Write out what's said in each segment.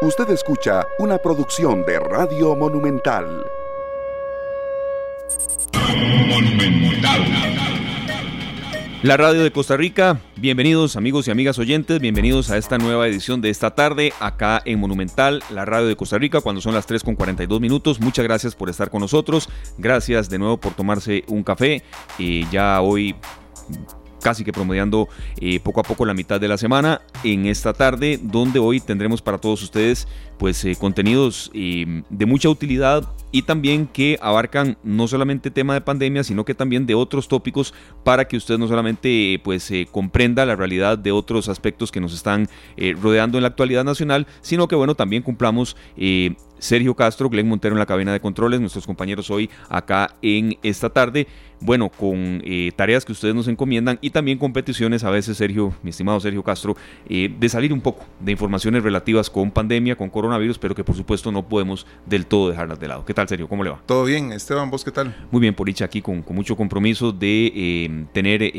Usted escucha una producción de Radio Monumental. La radio de Costa Rica, bienvenidos amigos y amigas oyentes, bienvenidos a esta nueva edición de esta tarde acá en Monumental, la radio de Costa Rica, cuando son las 3 con 42 minutos. Muchas gracias por estar con nosotros, gracias de nuevo por tomarse un café. y ya hoy casi que promediando eh, poco a poco la mitad de la semana. En esta tarde donde hoy tendremos para todos ustedes pues eh, contenidos eh, de mucha utilidad y también que abarcan no solamente tema de pandemia sino que también de otros tópicos para que usted no solamente pues comprenda la realidad de otros aspectos que nos están rodeando en la actualidad nacional sino que bueno también cumplamos Sergio Castro, Glenn Montero en la cabina de controles, nuestros compañeros hoy acá en esta tarde bueno, con eh, tareas que ustedes nos encomiendan y también con peticiones a veces, Sergio, mi estimado Sergio Castro, eh, de salir un poco de informaciones relativas con pandemia, con coronavirus, pero que por supuesto no podemos del todo dejarlas de lado. ¿Qué tal, Sergio? ¿Cómo le va? Todo bien, Esteban, ¿vos qué tal? Muy bien, Poricha, aquí con, mucho compromiso de eh, tener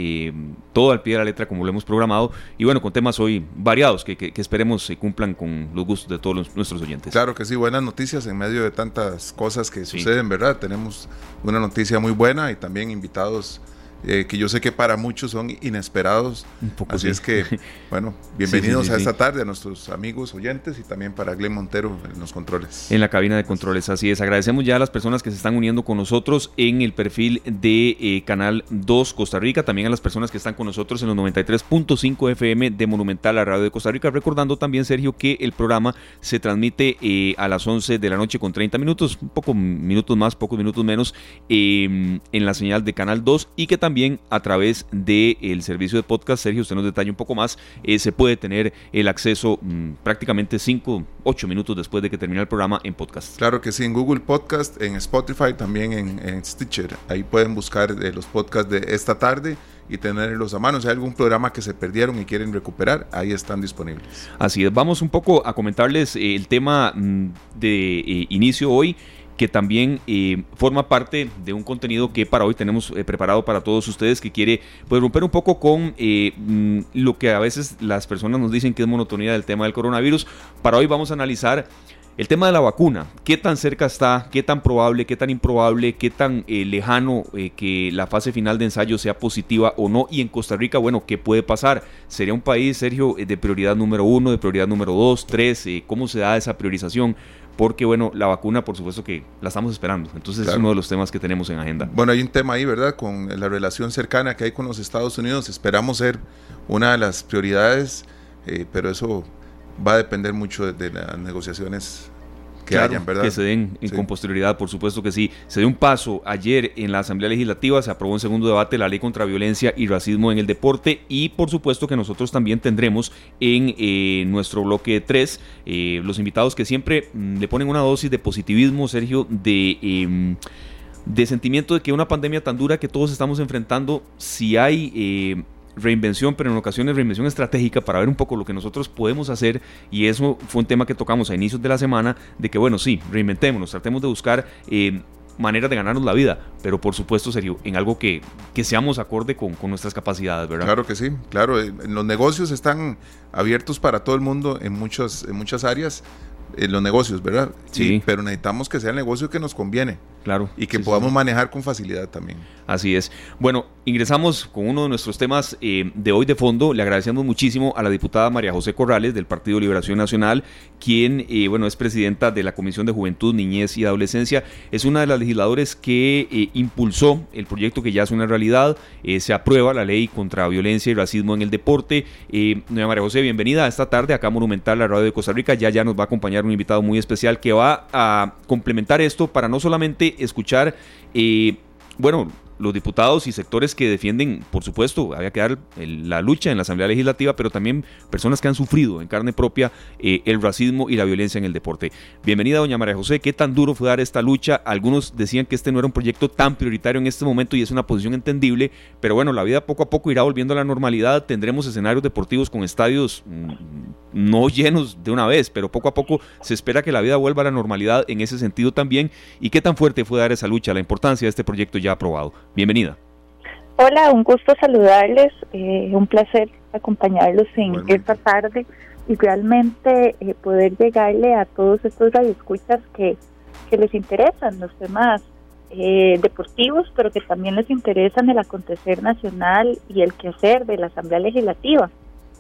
todo al pie de la letra como lo hemos programado y bueno, con temas hoy variados que, esperemos se cumplan con los gustos de todos nuestros oyentes. Claro que sí, buenas noticias en medio de tantas cosas que suceden, ¿verdad? Tenemos una noticia muy buena y también invitados eh, que yo sé que para muchos son inesperados. Así es que, bueno, bienvenidos a esta tarde a nuestros amigos oyentes y también para Glenn Montero en los controles. En la cabina de controles, así es. Agradecemos ya a las personas que se están uniendo con nosotros en el perfil de eh, Canal 2 Costa Rica, también a las personas que están con nosotros en los 93.5 FM de Monumental, la radio de Costa Rica. Recordando también, Sergio, que el programa se transmite eh, a las 11 de la noche con 30 minutos, un poco minutos más, pocos minutos menos, en la señal de Canal 2 y que también también a través del servicio de podcast, Sergio, usted nos detalla un poco más, eh, se puede tener el acceso mm, prácticamente 5, 8 minutos después de que termine el programa en podcast. Claro que sí, en Google Podcast, en Spotify, también en, Stitcher. Ahí pueden buscar eh, los podcasts de esta tarde y tenerlos a mano. Si hay algún programa que se perdieron y quieren recuperar, ahí están disponibles. Así es, vamos un poco a comentarles eh, el tema mm, de inicio hoy que también eh, forma parte de un contenido que para hoy tenemos eh, preparado para todos ustedes, que quiere pues, romper un poco con eh, mm, lo que a veces las personas nos dicen que es monotonía del tema del coronavirus. Para hoy vamos a analizar el tema de la vacuna, qué tan cerca está, qué tan probable, qué tan improbable, qué tan lejano que la fase final de ensayo sea positiva o no. Y en Costa Rica, bueno, ¿qué puede pasar? ¿Sería un país, Sergio, de prioridad número uno, de prioridad número dos, tres? ¿Cómo se da esa priorización? Porque bueno, la vacuna por supuesto que la estamos esperando. Entonces es uno de los temas que tenemos en agenda. Bueno, hay un tema ahí, ¿verdad? Con la relación cercana que hay con los Estados Unidos. Esperamos ser una de las prioridades, eh, pero eso va a depender mucho de las negociaciones que se den con posterioridad, por supuesto que sí. Se dio un paso ayer en la Asamblea Legislativa, se aprobó en segundo debate la ley contra violencia y racismo en el deporte y por supuesto que nosotros también tendremos en eh, nuestro bloque 3 eh, los invitados que siempre mm, le ponen una dosis de positivismo, Sergio, de... Em, de sentimiento de que una pandemia tan dura que todos estamos enfrentando, si hay eh, reinvención, pero en ocasiones reinvención estratégica para ver un poco lo que nosotros podemos hacer y eso fue un tema que tocamos a inicios de la semana, de que bueno, sí, reinventémonos, tratemos de buscar... Eh, maneras de ganarnos la vida, pero por supuesto, serio, en algo que, que seamos acorde con, con, nuestras capacidades, ¿verdad? Claro que sí, claro. Eh, los negocios están abiertos para todo el mundo en, muchos, en muchas áreas, en los negocios, ¿verdad? Sí. pero necesitamos que sea el negocio que nos conviene. Claro. Y que podamos manejar con facilidad también. Así es. Bueno, ingresamos con uno de nuestros temas eh, de hoy de fondo. Le agradecemos muchísimo a la diputada María José Corrales del Partido Liberación Nacional, quien, eh, bueno, es presidenta de la Comisión de Juventud, Niñez y Adolescencia. Es una de las legisladores que eh, impulsó el proyecto que ya es una realidad. se aprueba la ley contra violencia y racismo en el deporte. doña María José, bienvenida a esta tarde acá Monumental, la radio de Costa Rica. Ya ya nos va a acompañar un invitado muy especial que va a complementar esto para no solamente escuchar, eh, bueno, los diputados y sectores que defienden, por supuesto, había que dar la lucha en la Asamblea Legislativa, pero también personas que han sufrido en carne propia eh, el racismo y la violencia en el deporte. Bienvenida, doña María José. ¿Qué tan duro fue dar esta lucha? Algunos decían que este no era un proyecto tan prioritario en este momento y es una posición entendible, pero bueno, la vida poco a poco irá volviendo a la normalidad. Tendremos escenarios deportivos con estadios mm, no llenos de una vez, pero poco a poco se espera que la vida vuelva a la normalidad en ese sentido también. ¿Y qué tan fuerte fue dar esa lucha, la importancia de este proyecto ya aprobado? Bienvenida. Hola, un gusto saludarles, eh, un placer acompañarlos en esta tarde y realmente eh, poder llegarle a todos estos radioescuchas que, que les interesan los temas eh, deportivos, pero que también les interesan el acontecer nacional y el quehacer de la Asamblea Legislativa.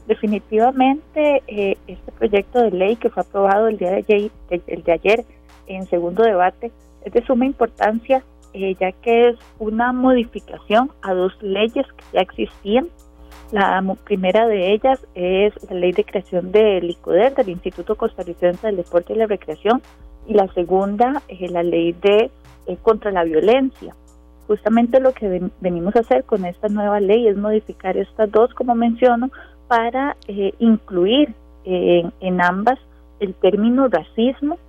Definitivamente, eh, este proyecto de ley que fue aprobado el día de ayer, el de ayer en segundo debate es de suma importancia, ya que es una modificación a dos leyes que ya existían la primera de ellas es la ley de creación del ICODER, del Instituto Costarricense del Deporte y la Recreación, y la segunda es la ley de eh, contra la violencia. Justamente lo que venimos a hacer con esta nueva ley es modificar estas dos, como menciono, para eh, incluir eh, en ambas el término racismo,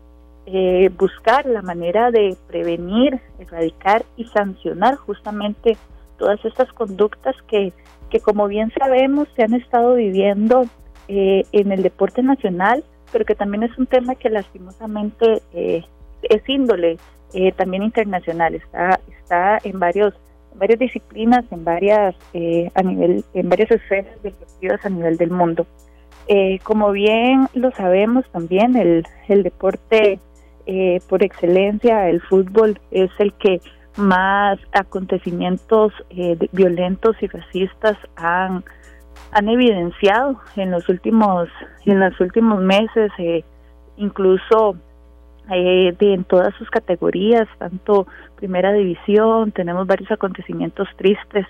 buscar la manera de prevenir, erradicar y sancionar justamente todas estas conductas que que como bien sabemos se han estado viviendo eh, en el deporte nacional, pero que también es un tema que lastimosamente eh, es índole eh, también internacional, está, está en varios varias disciplinas, en varias a nivel, en varias esferas deportivas a nivel del mundo. como bien lo sabemos también, el, el deporte por excelencia, el fútbol, es el que más acontecimientos eh, violentos y racistas han, han evidenciado en los últimos en los últimos meses eh, incluso eh, de, en todas sus categorías tanto primera división tenemos varios acontecimientos tristes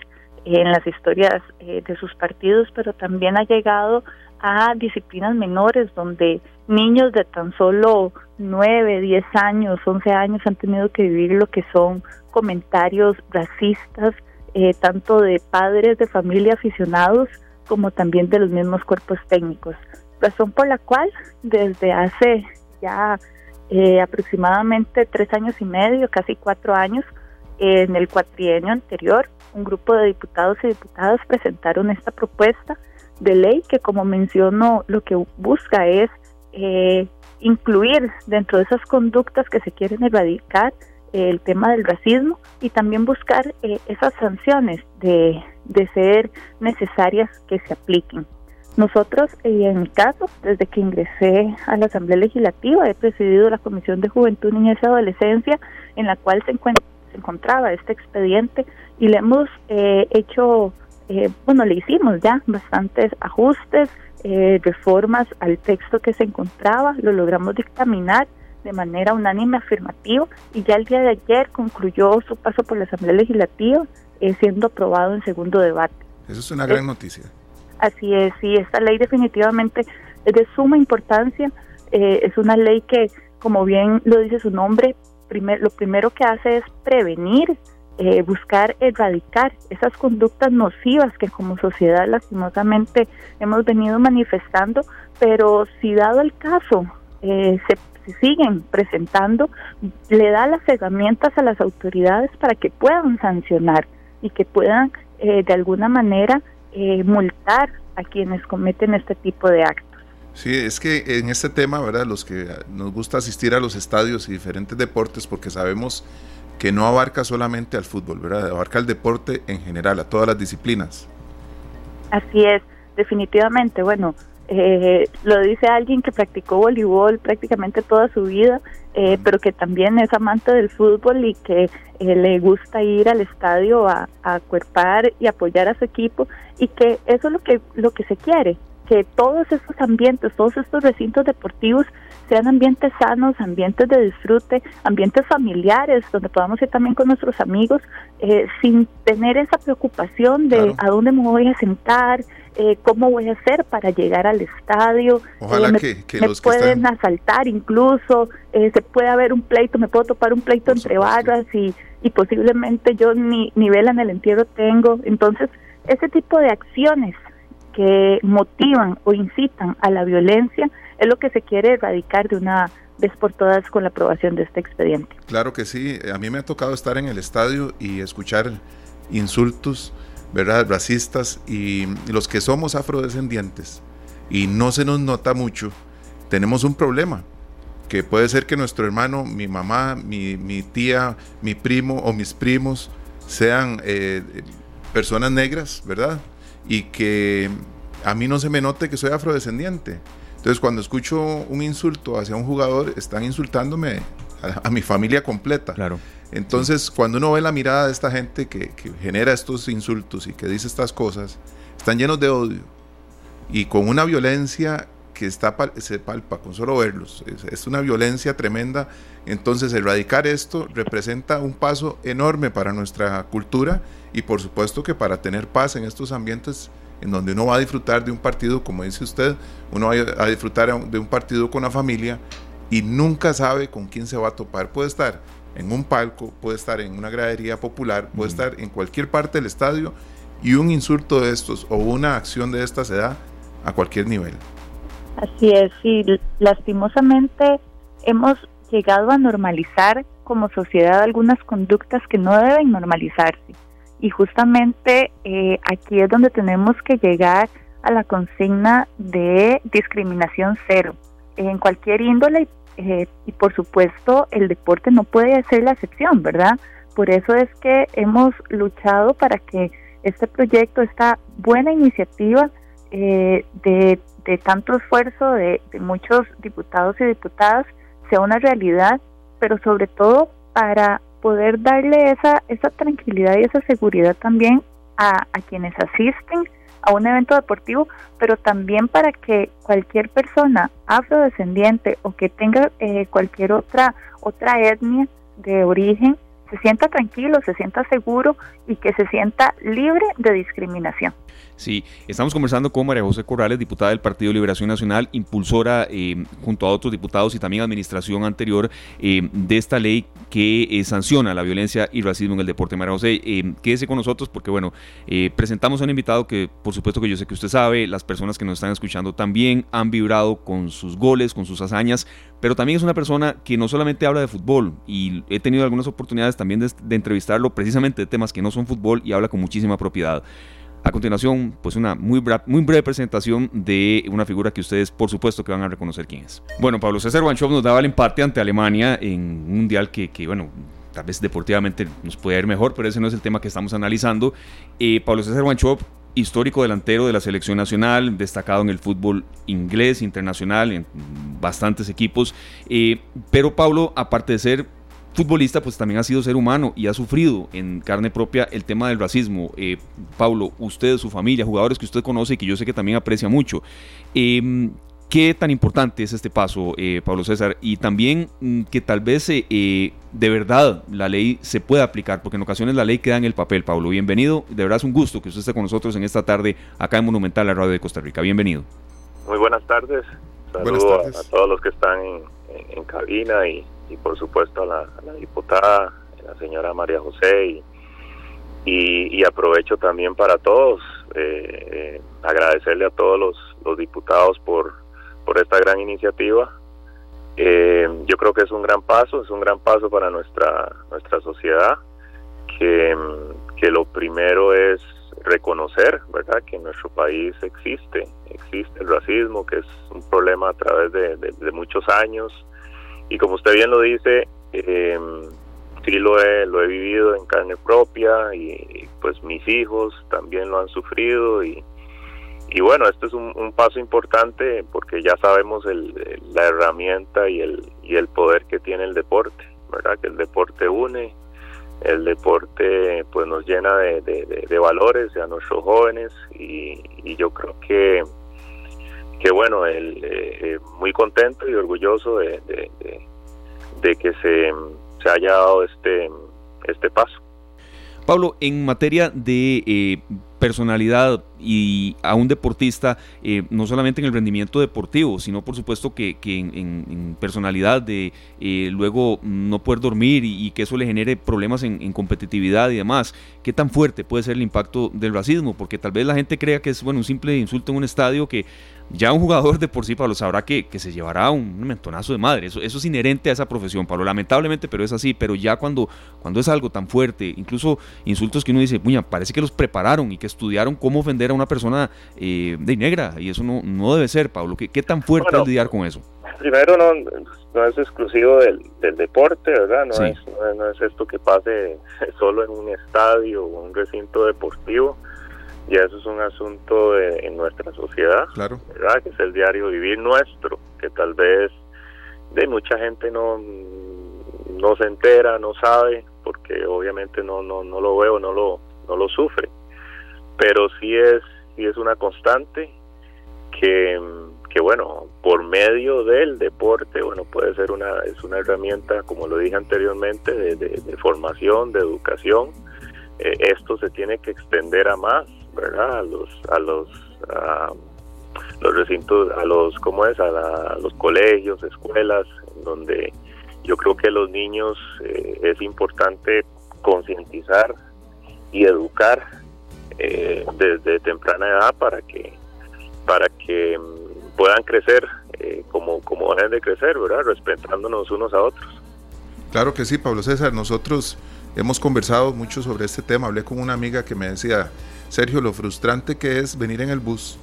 en las historias de sus partidos pero también ha llegado a disciplinas menores donde niños de tan solo 9, 10 años, 11 años han tenido que vivir lo que son comentarios racistas, eh, tanto de padres de familia aficionados como también de los mismos cuerpos técnicos. Razón por la cual desde hace ya eh, aproximadamente tres años y medio, casi cuatro años, en el cuatrienio anterior, un grupo de diputados y diputadas presentaron esta propuesta de ley que, como menciono, lo que busca es eh, incluir dentro de esas conductas que se quieren erradicar el tema del racismo y también buscar eh, esas sanciones de, de, ser necesarias que se apliquen. Nosotros, eh, en mi caso, desde que ingresé a la Asamblea Legislativa, he presidido la Comisión de Juventud, Niñez y Adolescencia, en la cual se, se encontraba este expediente y le hemos eh, bueno, le hicimos ya bastantes ajustes, reformas al texto que se encontraba, lo logramos dictaminar de manera unánime afirmativa y ya el día de ayer concluyó su paso por la Asamblea Legislativa eh, siendo aprobado en segundo debate. Eso es una gran noticia. Así es, sí, esta ley definitivamente es de suma importancia, eh, es una ley que, como bien lo dice su nombre, primer, lo primero que hace es prevenir, eh, buscar erradicar esas conductas nocivas que como sociedad lastimosamente hemos venido manifestando, pero si dado el caso eh, se siguen presentando, le da las herramientas a las autoridades para que puedan sancionar y que puedan eh, de alguna manera eh, multar a quienes cometen este tipo de actos. Sí, es que en este tema, ¿verdad? Los que nos gusta asistir a los estadios y diferentes deportes, porque sabemos que no abarca solamente al fútbol, ¿verdad? Abarca el deporte en general, a todas las disciplinas. Así es, definitivamente. Bueno, eh, lo dice alguien que practicó voleibol prácticamente toda su vida, eh, pero que también es amante del fútbol y que eh, le gusta ir al estadio a, a acuerpar y apoyar a su equipo y que eso es lo que, lo que se quiere, que todos estos ambientes, todos estos recintos deportivos sean ambientes sanos, ambientes de disfrute, ambientes familiares, donde podamos ir también con nuestros amigos, eh, sin tener esa preocupación de a dónde me voy a sentar, eh, cómo voy a hacer para llegar al estadio. Ojalá eh, me, pueden asaltar incluso, se puede haber un pleito, me puedo topar un pleito entre barras y, y posiblemente yo ni, ni vela en el entierro tengo. Entonces, ese tipo de acciones que motivan o incitan a la violencia es lo que se quiere erradicar de una vez por todas con la aprobación de este expediente. Claro que sí, a mí me ha tocado estar en el estadio y escuchar insultos, ¿verdad? Racistas y los que somos afrodescendientes y no se nos nota mucho, tenemos un problema que puede ser que nuestro hermano, mi mamá, mi, tía, mi primo o mis primos sean eh, personas negras, ¿verdad? Y que a mí no se me note que soy afrodescendiente. Entonces cuando escucho un insulto hacia un jugador, están insultándome a, mi familia completa. Claro. Entonces cuando uno ve la mirada de esta gente que, genera estos insultos y que dice estas cosas, están llenos de odio y con una violencia que está, se palpa con solo verlos. Es, una violencia tremenda. Entonces, erradicar esto representa un paso enorme para nuestra cultura y, por supuesto, que para tener paz en estos ambientes en donde uno va a disfrutar de un partido, como dice usted, uno va a disfrutar de un partido con la familia y nunca sabe con quién se va a topar. Puede estar en un palco, puede estar en una gradería popular, puede estar en cualquier parte del estadio y un insulto de estos o una acción de esta se da a cualquier nivel. Así es, y lastimosamente hemos llegado a normalizar como sociedad algunas conductas que no deben normalizarse. Y justamente eh, aquí es donde tenemos que llegar a la consigna de discriminación cero en cualquier índole eh, y por supuesto el deporte no puede ser la excepción, ¿verdad? Por eso es que hemos luchado para que este proyecto, esta buena iniciativa eh, de de tanto esfuerzo de, muchos diputados y diputadas sea una realidad, pero sobre todo para poder darle esa, esa tranquilidad y esa seguridad también a, quienes asisten a un evento deportivo, pero también para que cualquier persona afrodescendiente o que tenga eh, cualquier otra otra etnia de origen se sienta tranquilo, se sienta seguro y que se sienta libre de discriminación. Sí, estamos conversando con María José Corrales, diputada del Partido Liberación Nacional, impulsora eh, junto a otros diputados y también administración anterior eh, de esta ley que eh, sanciona la violencia y racismo en el deporte. María José, quédese con nosotros porque, bueno, presentamos a un invitado que, por supuesto que yo sé que usted sabe, las personas que nos están escuchando también han vibrado con sus goles, con sus hazañas, pero también es una persona que no solamente habla de fútbol y he tenido algunas oportunidades también de, entrevistarlo precisamente de temas que no son fútbol y habla con muchísima propiedad. A continuación, pues una muy, breve presentación de una figura que ustedes por supuesto que van a reconocer quién es. Bueno, Pablo César Wanchow nos daba el empate ante Alemania en un mundial que, que bueno, tal vez deportivamente nos puede ir mejor, pero ese no es el tema que estamos analizando. Eh, Pablo César Wanchow histórico delantero de la selección nacional, destacado en el fútbol inglés, internacional, en bastantes equipos. Eh, pero Pablo, aparte de ser futbolista, pues también ha sido ser humano y ha sufrido en carne propia el tema del racismo. Eh, Pablo, usted, su familia, jugadores que usted conoce y que yo sé que también aprecia mucho. Eh, ¿Qué tan importante es este paso, eh, Pablo César? Y también mm, que tal vez eh, eh, de verdad la ley se pueda aplicar, porque en ocasiones la ley queda en el papel, Pablo. Bienvenido, de verdad es un gusto que usted esté con nosotros en esta tarde acá en Monumental, la radio de Costa Rica. Bienvenido. Muy buenas tardes. Saludos A, todos los que están en, cabina y, por supuesto a la, diputada, la señora María José y, y, aprovecho también para todos agradecerle a todos los, diputados por por esta gran iniciativa. Eh, yo creo que es un gran paso, es un gran paso para nuestra, nuestra sociedad, que, que lo primero es reconocer, ¿verdad?, que en nuestro país existe, existe el racismo, que es un problema a través de, muchos años. Y como usted bien lo dice, eh, sí lo he, lo he vivido en carne propia y pues mis hijos también lo han sufrido y, y bueno, este es un, paso importante porque ya sabemos el, la herramienta y el, y el poder que tiene el deporte, ¿verdad? Que el deporte une, el deporte pues nos llena de, de, valores a nuestros jóvenes y, yo creo que, que bueno, el, eh, muy contento y orgulloso de, de, que se, se haya dado este, este paso. Pablo, en materia de eh, personalidad y a un deportista, eh, no solamente en el rendimiento deportivo, sino por supuesto que, en, personalidad de eh, luego no poder dormir y, que eso le genere problemas en, competitividad y demás. ¿Qué tan fuerte puede ser el impacto del racismo? Porque tal vez la gente crea que es bueno un simple insulto en un estadio que ya un jugador de por sí, Pablo, sabrá que, que se llevará un, mentonazo de madre. Eso, eso es inherente a esa profesión, Pablo. Lamentablemente, pero es así. Pero ya cuando, cuando es algo tan fuerte, incluso insultos que uno dice, puña, parece que los prepararon y que estudiaron cómo ofender a una persona eh, de negra. Y eso no, no debe ser, Pablo. ¿Qué, qué tan fuerte es lidiar con eso? Primero, no, no es exclusivo del, del deporte, ¿verdad? No, es, no, es esto que pase solo en un estadio o un recinto deportivo y eso es un asunto en nuestra sociedad, claro. ¿verdad? que es el diario vivir nuestro, que tal vez de mucha gente no no se entera, no sabe, porque obviamente no no no lo veo, no lo no lo sufre, pero sí es sí es una constante que que bueno por medio del deporte bueno puede ser una es una herramienta como lo dije anteriormente de, de, formación de educación. Eh, esto se tiene que extender a más verdad a los a los a los recintos a los cómo es a, los colegios escuelas donde yo creo que los niños eh, es importante concientizar y educar eh, desde temprana edad para que para que puedan crecer eh, como, como deben de crecer, ¿verdad? Respetándonos unos a otros. Claro que sí, Pablo César. Nosotros hemos conversado mucho sobre este tema. Hablé con una amiga que me decía, Sergio, lo frustrante que es venir en el bus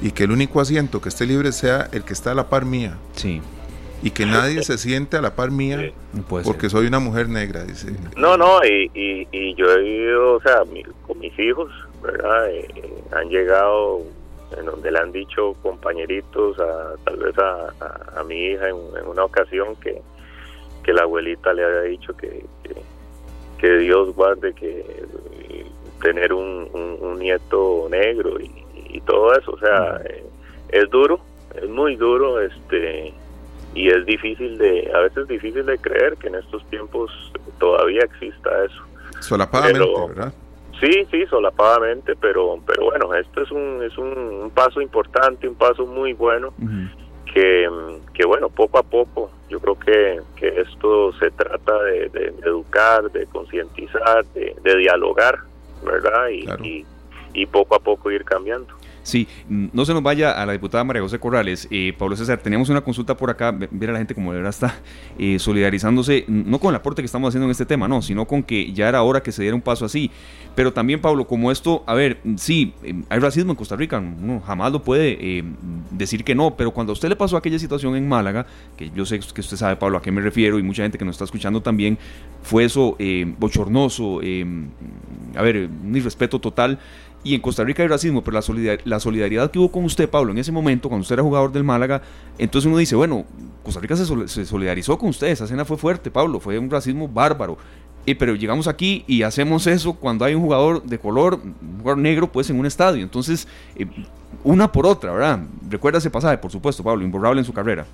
y que el único asiento que esté libre sea el que está a la par mía. Sí. Y que nadie se siente a la par mía porque soy una mujer negra, dice. No, no, y, y, yo he ido, o sea, con mis hijos, ¿verdad? Eh, han llegado en donde le han dicho compañeritos, a, tal vez a, mi hija en, una ocasión que, que la abuelita le había dicho que, que, Dios guarde que tener un, un, nieto negro y, todo eso, o sea, eh, es duro, es muy duro, este y es difícil de, a veces difícil de creer que en estos tiempos todavía exista eso. Solapadamente, ¿verdad? Sí, sí, solapadamente, pero pero bueno, esto es un es un, paso importante, un paso muy bueno que, que bueno, poco a poco yo creo que, que esto se trata de, educar, de concientizar, de, dialogar, ¿verdad? y, y poco a poco ir cambiando. Sí, no se nos vaya a la diputada María José Corrales. Eh, Pablo César, teníamos una consulta por acá, ver a la gente como de verdad está eh, solidarizándose, no con el aporte que estamos haciendo en este tema, no, sino con que ya era hora que se diera un paso así. Pero también, Pablo, como esto, a ver, sí, eh, hay racismo en Costa Rica, uno jamás lo puede decir que no, pero cuando a usted le pasó aquella situación en Málaga, que yo sé que usted sabe, Pablo, a qué me refiero, y mucha gente que nos está escuchando también, fue eso bochornoso, a ver, un irrespeto total y en Costa Rica hay racismo, pero la, la solidaridad que hubo con usted, Pablo, en ese momento, cuando usted era jugador del Málaga, entonces uno dice, bueno, Costa Rica se, solidarizó con usted, esa escena fue fuerte, Pablo, fue un racismo bárbaro. y pero llegamos aquí y hacemos eso cuando hay un jugador de color, un jugador negro, pues en un estadio. Entonces, eh, una por otra, ¿verdad? Recuerda ese pasaje, por supuesto, Pablo, imborrable en su carrera.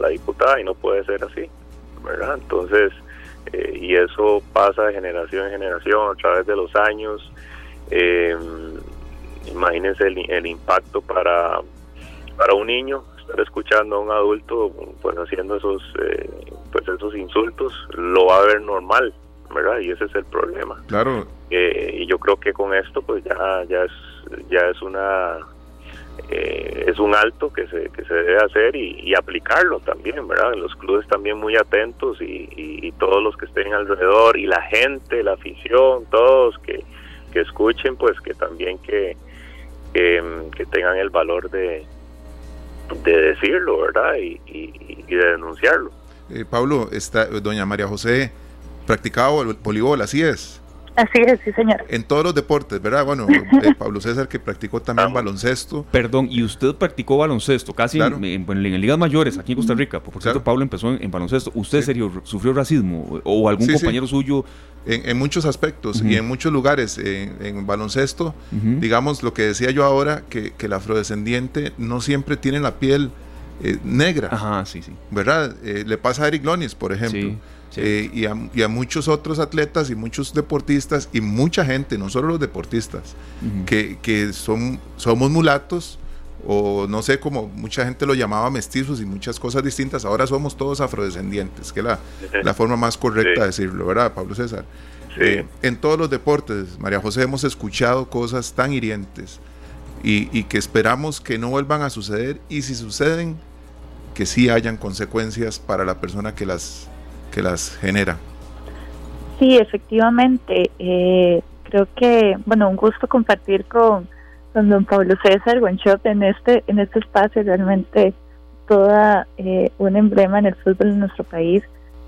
La diputada y no puede ser así, ¿verdad? Entonces, eh, y eso pasa de generación en generación a través de los años. Eh, imagínense el, impacto para, para un niño estar escuchando a un adulto pues haciendo esos eh, pues esos insultos lo va a ver normal verdad y ese es el problema. Claro. Y yo creo que con esto pues ya ya es ya es una eh, es un alto que se, que se debe hacer y, aplicarlo también, ¿verdad? Los clubes también muy atentos y, todos los que estén alrededor y la gente, la afición, todos que, que escuchen, pues que también que, que, tengan el valor de, de decirlo, ¿verdad? Y, de denunciarlo. Eh, Pablo, está, doña María José practicaba voleibol, así es. Así es, sí, señor. En todos los deportes, ¿verdad? Bueno, eh, Pablo César que practicó también baloncesto. Perdón, y usted practicó baloncesto casi en, en, ligas mayores aquí en Costa Rica. Por cierto, Pablo empezó en, baloncesto. ¿Usted, serio, sufrió racismo o algún compañero suyo? En, muchos aspectos y en muchos lugares en, baloncesto, digamos lo que decía yo ahora, que, que el afrodescendiente no siempre tiene la piel eh, negra. Ajá, sí, sí. ¿Verdad? Eh, le pasa a Eric Lonis, por ejemplo. Eh, y, a, muchos otros atletas y muchos deportistas y mucha gente, no solo los deportistas, que, son, somos mulatos o no sé cómo mucha gente lo llamaba mestizos y muchas cosas distintas, ahora somos todos afrodescendientes, que es la, la forma más correcta de decirlo, ¿verdad, Pablo César? Eh, en todos los deportes, María José, hemos escuchado cosas tan hirientes y, y que esperamos que no vuelvan a suceder y si suceden, que sí hayan consecuencias para la persona que las que las genera. Sí, efectivamente. Eh, creo que, bueno, un gusto compartir con, con don Pablo César Guanchot en este, en este espacio, realmente toda eh, un emblema en el fútbol de nuestro país.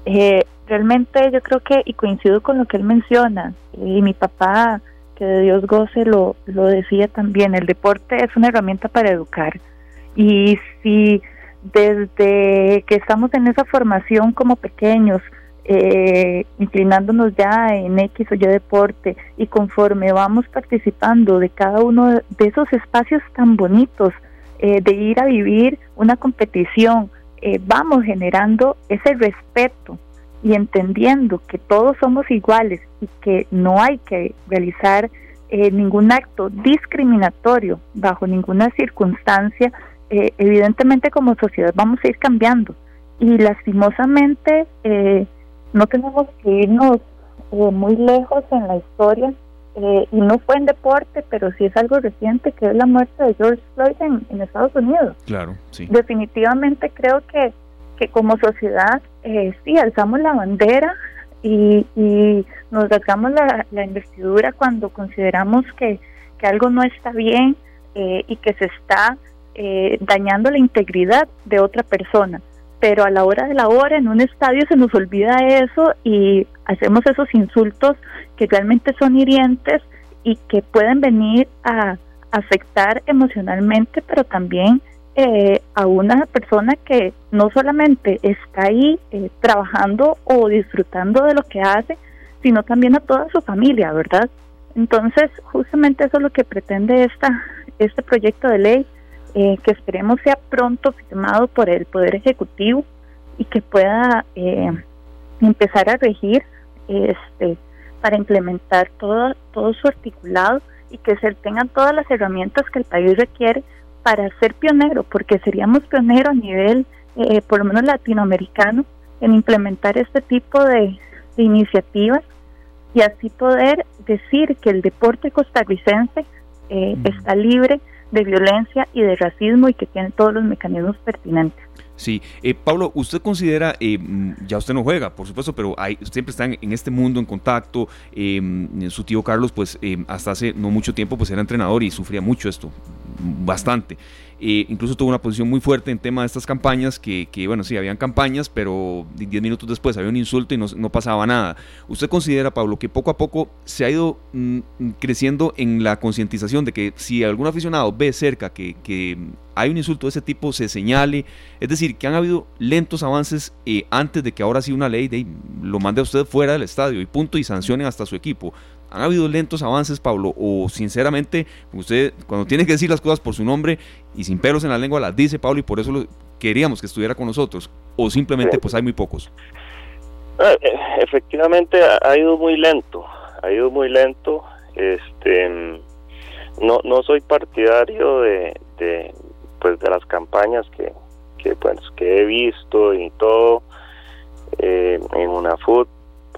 Eh, realmente yo creo que, y coincido con lo que él menciona, y mi papá, que de Dios goce, lo, lo decía también, el deporte es una herramienta para educar. Y si desde que estamos en esa formación como pequeños, eh, inclinándonos ya en X o Y deporte y conforme vamos participando de cada uno de esos espacios tan bonitos eh, de ir a vivir una competición, eh, vamos generando ese respeto y entendiendo que todos somos iguales y que no hay que realizar ningún acto discriminatorio bajo ninguna circunstancia, evidentemente como sociedad vamos a ir cambiando. Y lastimosamente, eh, no tenemos que irnos eh, muy lejos en la historia, eh, y no fue en deporte, pero sí es algo reciente, que es la muerte de George Floyd en, Estados Unidos. Claro, sí. Definitivamente creo que, que como sociedad eh, sí alzamos la bandera y, y nos rasgamos la, la, investidura cuando consideramos que, que algo no está bien y que se está dañando la integridad de otra persona pero a la hora de la hora en un estadio se nos olvida eso y hacemos esos insultos que realmente son hirientes y que pueden venir a afectar emocionalmente, pero también eh, a una persona que no solamente está ahí eh, trabajando o disfrutando de lo que hace, sino también a toda su familia, ¿verdad? Entonces, justamente eso es lo que pretende esta, este proyecto de ley, eh, que esperemos sea pronto firmado por el Poder Ejecutivo y que pueda eh, empezar a regir este para implementar todo, todo su articulado y que se tengan todas las herramientas que el país requiere para ser pionero, porque seríamos pioneros a nivel, eh, por lo menos latinoamericano, en implementar este tipo de, iniciativas y así poder decir que el deporte costarricense está libre de violencia y de racismo y que tiene todos los mecanismos pertinentes. Sí, eh, Pablo, usted considera, eh, mm, ya usted no juega, por supuesto, pero hay, siempre están en este mundo en contacto. Eh, su tío Carlos, pues hasta hace no mucho tiempo, pues era entrenador y sufría mucho esto, bastante. Eh, incluso tuvo una posición muy fuerte en tema de estas campañas, que, bueno, sí, habían campañas, pero 10 minutos después había un insulto y no, pasaba nada. ¿Usted considera, Pablo, que poco a poco se ha ido mm, creciendo en la concientización de que si algún aficionado ve cerca que, hay un insulto de ese tipo, se señale? Es decir, que han habido lentos avances eh, antes de que ahora sí una ley de, lo mande a usted fuera del estadio y punto y sancionen hasta su equipo. ¿Han habido lentos avances, Pablo? ¿O sinceramente usted cuando tiene que decir las cosas por su nombre y sin pelos en la lengua las dice, Pablo, y por eso lo, queríamos que estuviera con nosotros? ¿O simplemente pues hay muy pocos? Ah, eh, efectivamente ha ido muy lento, ha ido muy lento. Este, no, no soy partidario de, pues de las campañas que, que, pues, que he visto y todo eh, en una food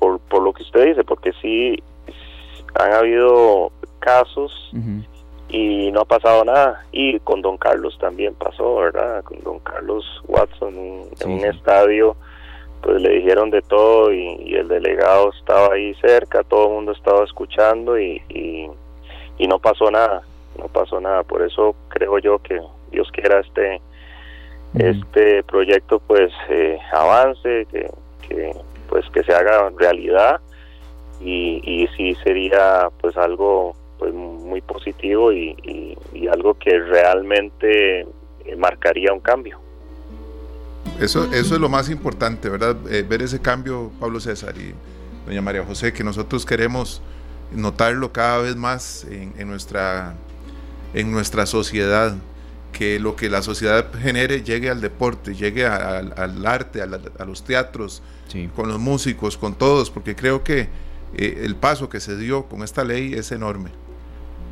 por, por lo que usted dice, porque sí han habido casos y no ha pasado nada. Y con Don Carlos también pasó, ¿verdad? Con Don Carlos Watson en un estadio, pues le dijeron de todo y, el delegado estaba ahí cerca, todo el mundo estaba escuchando y, y, no pasó nada, no pasó nada. Por eso creo yo que Dios quiera este este proyecto pues eh, avance, que, que pues que se haga realidad y, y sí sería pues algo pues muy positivo y, algo que realmente eh, marcaría un cambio. Eso, eso es lo más importante, ¿verdad? Eh, ver ese cambio, Pablo César y doña María José, que nosotros queremos notarlo cada vez más en, nuestra, en nuestra sociedad, que lo que la sociedad genere llegue al deporte, llegue al arte, a, los teatros, con los músicos, con todos, porque creo que eh, el paso que se dio con esta ley es enorme.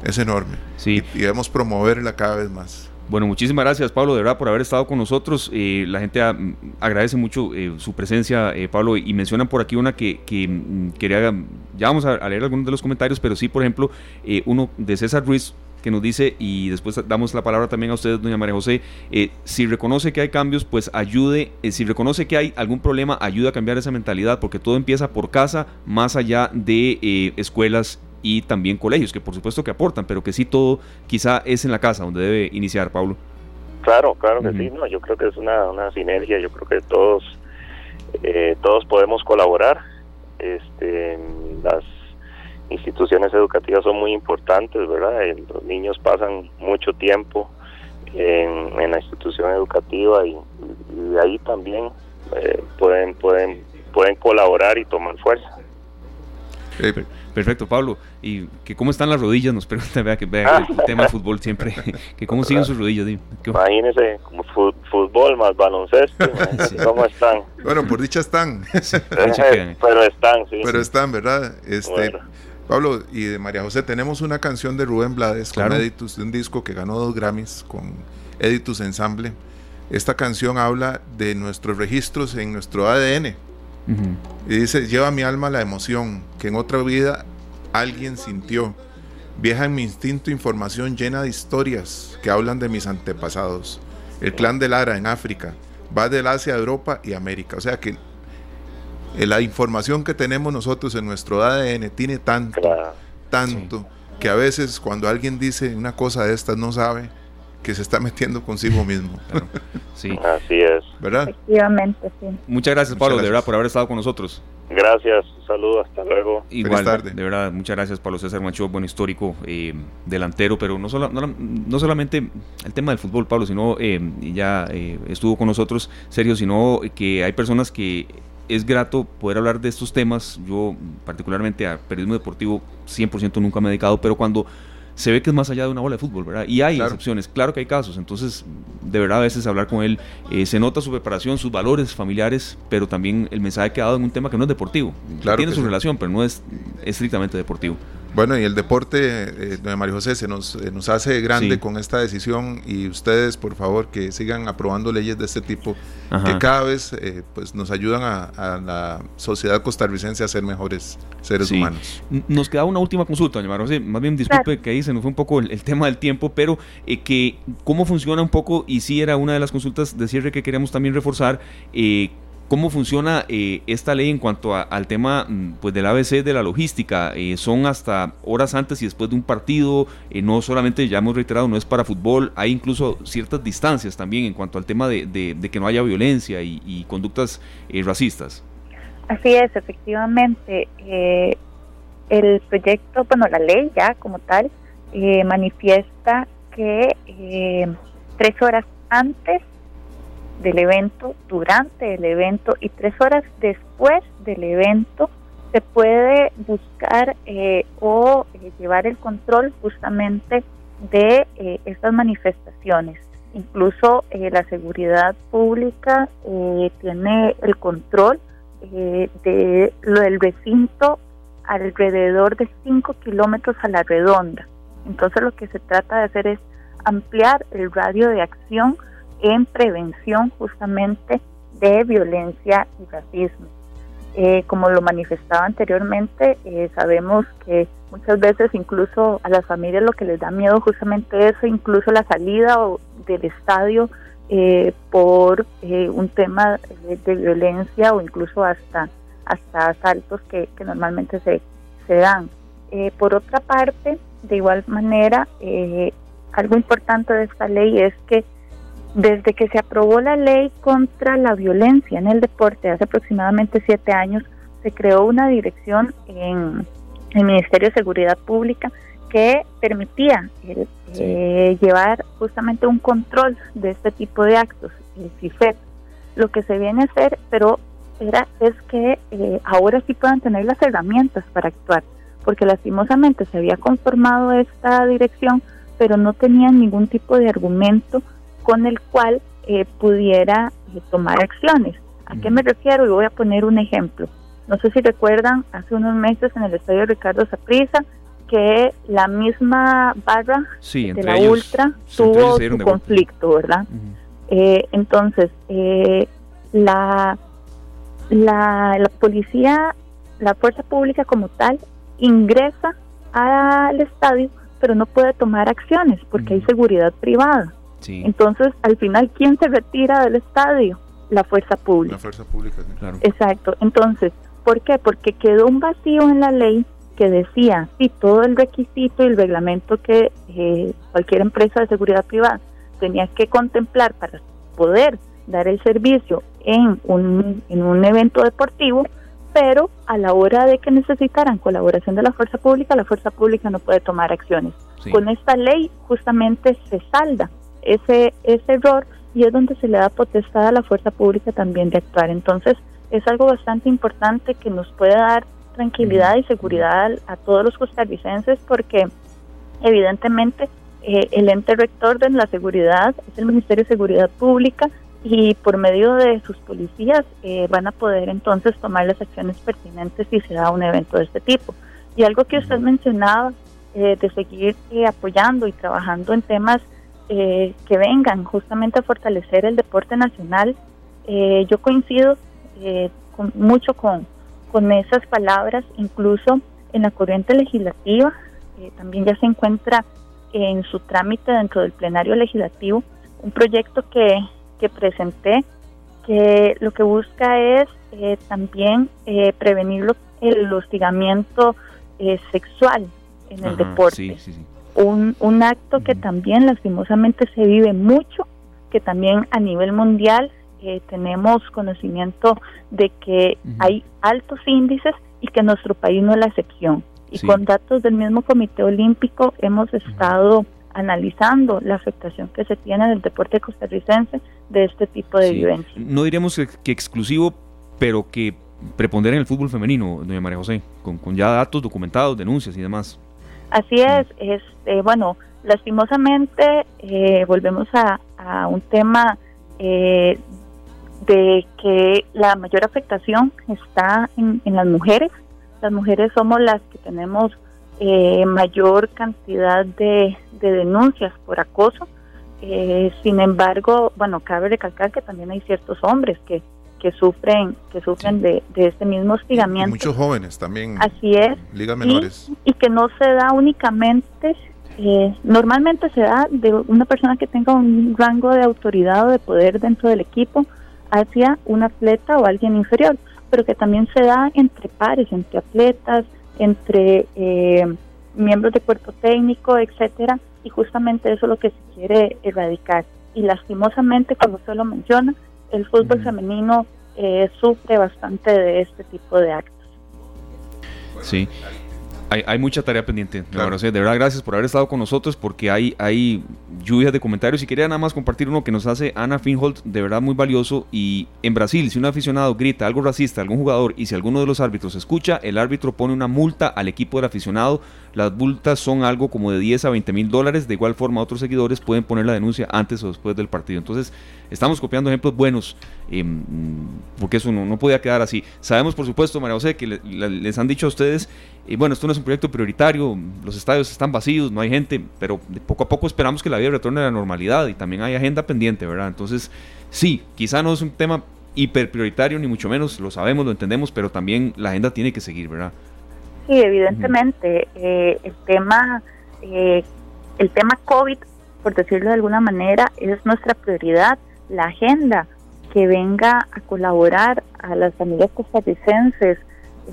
Es enorme. Sí. Y, debemos promoverla cada vez más. Bueno, muchísimas gracias Pablo, de verdad, por haber estado con nosotros. Eh, la gente mm, agradece mucho eh, su presencia, Pablo, y mencionan por aquí una que, que mm, quería, ya vamos a, leer algunos de los comentarios, pero sí, por ejemplo, uno de César Ruiz que nos dice, y después damos la palabra también a ustedes, doña María José, eh, si reconoce que hay cambios, pues ayude, eh, si reconoce que hay algún problema, ayude a cambiar esa mentalidad, porque todo empieza por casa, más allá de eh, escuelas y también colegios, que por supuesto que aportan, pero que sí todo quizá es en la casa donde debe iniciar, Pablo. Claro, claro que sí, no, yo creo que es una, una sinergia, yo creo que todos eh, todos podemos colaborar. Este, las instituciones educativas son muy importantes, ¿verdad? los niños pasan mucho tiempo en, la institución educativa y, de ahí también eh, pueden pueden pueden colaborar y tomar fuerza. Perfecto, Pablo. ¿Y que cómo están las rodillas? Nos pregunta, vea que vea el tema de fútbol siempre, que cómo siguen sus rodillas. Imagínese, fútbol más baloncesto, ¿cómo están? Bueno, por dicha están. pero están, sí. Pero están, ¿verdad? Este, Pablo y de María José, tenemos una canción de Rubén Blades con Editus, de un disco que ganó dos Grammys con Editus Ensemble. Esta canción habla de nuestros registros en nuestro ADN. Y dice, lleva mi alma la emoción que en otra vida alguien sintió. Vieja en mi instinto información llena de historias que hablan de mis antepasados. El clan de Lara en África va del Asia, Europa y América. O sea que la información que tenemos nosotros en nuestro ADN tiene tanto, tanto, que a veces cuando alguien dice una cosa de estas no sabe que se está metiendo consigo mismo. Sí. Así es. ¿Verdad? Efectivamente, sí. Muchas gracias, Pablo, de verdad, por haber estado con nosotros. Gracias, saludos, hasta luego. Igual, de verdad, muchas gracias, Pablo César Macho, buen histórico, eh, delantero, pero no, solo, no, solamente el tema del fútbol, Pablo, sino eh, ya estuvo con nosotros, serio, sino que hay personas que es grato poder hablar de estos temas. Yo, particularmente a periodismo deportivo, 100% nunca me he dedicado, pero cuando se ve que es más allá de una bola de fútbol, ¿verdad? Y hay excepciones, claro que hay casos, entonces de verdad a veces hablar con él, eh, se nota su preparación, sus valores familiares, pero también el mensaje que ha dado en un tema que no es deportivo. Claro Tiene su relación, pero no es estrictamente deportivo. Bueno, y el deporte, eh, de María José, se nos, eh, nos hace grande con esta decisión y ustedes, por favor, que sigan aprobando leyes de este tipo, que cada vez eh, pues nos ayudan a, la sociedad costarricense a ser mejores seres humanos. Nos queda una última consulta, doña María José, más bien disculpe que ahí se nos fue un poco el, tema del tiempo, pero que cómo funciona un poco, y sí era una de las consultas de cierre que queríamos también reforzar, ¿Cómo funciona eh, esta ley en cuanto al tema mm, pues, del ABC de la logística? Eh, ¿Son hasta horas antes y después de un partido? Eh, no solamente, ya hemos reiterado, no es para fútbol, hay incluso ciertas distancias también en cuanto al tema de, que no haya violencia y, conductas racistas. Así es, efectivamente. el proyecto, bueno, la ley ya como tal, manifiesta que tres horas antes del evento, durante el evento y tres horas después del evento se puede buscar eh, o eh, llevar el control justamente de eh, estas manifestaciones. Incluso la seguridad pública tiene el control de lo del recinto alrededor de 5 kilómetros a la redonda. Entonces lo que se trata de hacer es ampliar el radio de acción en prevención justamente de violencia y racismo. Eh, como lo manifestaba anteriormente, eh, sabemos que muchas veces incluso a las familias lo que les da miedo justamente es incluso la salida del estadio eh, por un tema de, violencia o incluso hasta hasta asaltos que, que normalmente se, se dan. por otra parte, de igual manera, algo importante de esta ley es que desde que se aprobó la ley contra la violencia en el deporte hace aproximadamente siete años, se creó una dirección en el Ministerio de Seguridad Pública que permitía eh, llevar justamente un control de este tipo de actos, el CIFEP. Lo que se viene a hacer, pero era es que eh, ahora sí puedan tener las herramientas para actuar, porque lastimosamente se había conformado esta dirección, pero no tenían ningún tipo de argumento con el cual eh, pudiera eh, tomar acciones. ¿A qué me refiero? Y voy a poner un ejemplo. No sé si recuerdan, hace unos meses en el estadio Ricardo Saprissa, que la misma barra de la Ultra tuvo su conflicto, ¿verdad? Eh, entonces, la, la, la policía, la fuerza pública como tal, ingresa al estadio, pero no puede tomar acciones porque hay seguridad privada. Entonces, al final, ¿quién se retira del estadio? La fuerza pública. La fuerza pública, claro. Exacto. Entonces, ¿por qué? Porque quedó un vacío en la ley que decía, sí, todo el requisito y el reglamento que eh, cualquier empresa de seguridad privada tenía que contemplar para poder dar el servicio en un, en un evento deportivo, pero a la hora de que necesitaran colaboración de la fuerza pública, la fuerza pública no puede tomar acciones. Con esta ley justamente se salda ese, ese error y es donde se le da potestad a la fuerza pública también de actuar. Entonces, es algo bastante importante que nos puede dar tranquilidad y seguridad a todos los costarricenses porque evidentemente eh, el ente rector de la seguridad es el Ministerio de Seguridad Pública y por medio de sus policías eh, van a poder entonces tomar las acciones pertinentes si se da un evento de este tipo. Y algo que usted mencionaba eh, de seguir apoyando y trabajando en temas que vengan justamente a fortalecer el deporte nacional, yo coincido con, mucho con, con esas palabras, incluso en la corriente legislativa, también ya se encuentra en su trámite dentro del plenario legislativo un proyecto que, que presenté que lo que busca es eh, también eh, prevenir el hostigamiento eh, sexual en el deporte. Un, un acto que también lastimosamente se vive mucho, que también a nivel mundial tenemos conocimiento de que hay altos índices y que nuestro país no es la excepción. Y con datos del mismo Comité Olímpico hemos estado analizando la afectación que se tiene en el deporte costarricense de este tipo de vivencia. No diremos que exclusivo, pero que prepondera en el fútbol femenino, doña María José, con, ya datos documentados, denuncias y demás. Así es, este, bueno, lastimosamente eh, volvemos a, un tema eh, de que la mayor afectación está en las mujeres, las mujeres somos las que tenemos eh, mayor cantidad de, denuncias por acoso. Eh, sin embargo, bueno, cabe recalcar que también hay ciertos hombres que, que sufren que sufren de, este mismo hostigamiento. muchos jóvenes también. Así es. Ligas menores. Y, que no se da únicamente, eh, normalmente se da de una persona que tenga un rango de autoridad o de poder dentro del equipo hacia un atleta o alguien inferior pero que también se da entre pares, entre atletas, entre eh, miembros de cuerpo técnico, etcétera, y justamente eso es lo que se quiere erradicar. Y lastimosamente, como usted lo menciona, el fútbol femenino eh, sufre bastante de este tipo de actos. Sí, hay, mucha tarea pendiente. De verdad, gracias por haber estado con nosotros porque hay, hay lluvias de comentarios. Y quería nada más compartir uno que nos hace Ana Finholt, de verdad muy valioso. Y en Brasil, si un aficionado grita algo racista a algún jugador y si alguno de los árbitros escucha, el árbitro pone una multa al equipo del aficionado. Las multas son algo como de 10 a 20 mil dólares. De igual forma, otros seguidores pueden poner la denuncia antes o después del partido. Entonces, estamos copiando ejemplos buenos em, porque eso no, podía quedar así. Sabemos, por supuesto, María José, que les han dicho a ustedes y bueno, esto no es un proyecto prioritario, los estadios están vacíos, no hay gente, pero poco a poco esperamos que la vida retorne a la normalidad y también hay agenda pendiente, ¿verdad? Entonces, sí, quizá no es un tema hiper prioritario, ni mucho menos, lo sabemos, lo entendemos, pero también la agenda tiene que seguir, ¿verdad? Sí, evidentemente, eh, el tema eh, el tema COVID, por decirlo de alguna manera, es nuestra prioridad, la agenda que venga a colaborar a las familias costarricenses,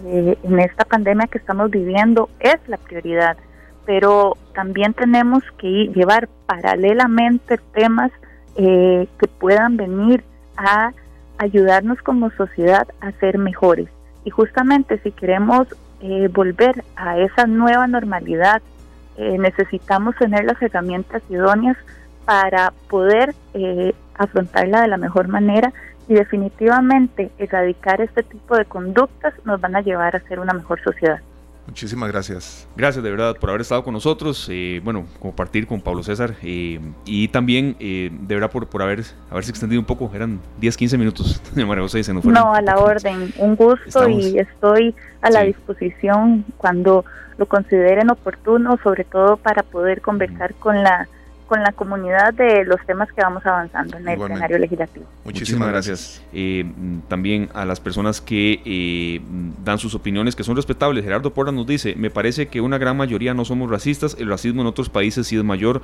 eh, en esta pandemia que estamos viviendo es la prioridad, pero también tenemos que llevar paralelamente temas eh, que puedan venir a ayudarnos como sociedad a ser mejores. Y justamente si queremos eh, volver a esa nueva normalidad, necesitamos tener las herramientas idóneas para poder afrontarla de la mejor manera y definitivamente erradicar este tipo de conductas nos van a llevar a ser una mejor sociedad. Muchísimas gracias. Gracias de verdad por haber estado con nosotros, eh, bueno, compartir con Pablo César eh, y también eh, de verdad por, por haber, haberse extendido un poco, eran 10, 15 minutos. María José se nos No, a la orden, un gusto y estoy a la disposición cuando lo consideren oportuno, sobre todo para poder conversar con la con la comunidad de los temas que vamos avanzando en el escenario legislativo. Muchísimas, gracias. Eh, también a las personas que eh, dan sus opiniones que son respetables. Gerardo Porra nos dice, me parece que una gran mayoría no somos racistas, el racismo en otros países sí es mayor.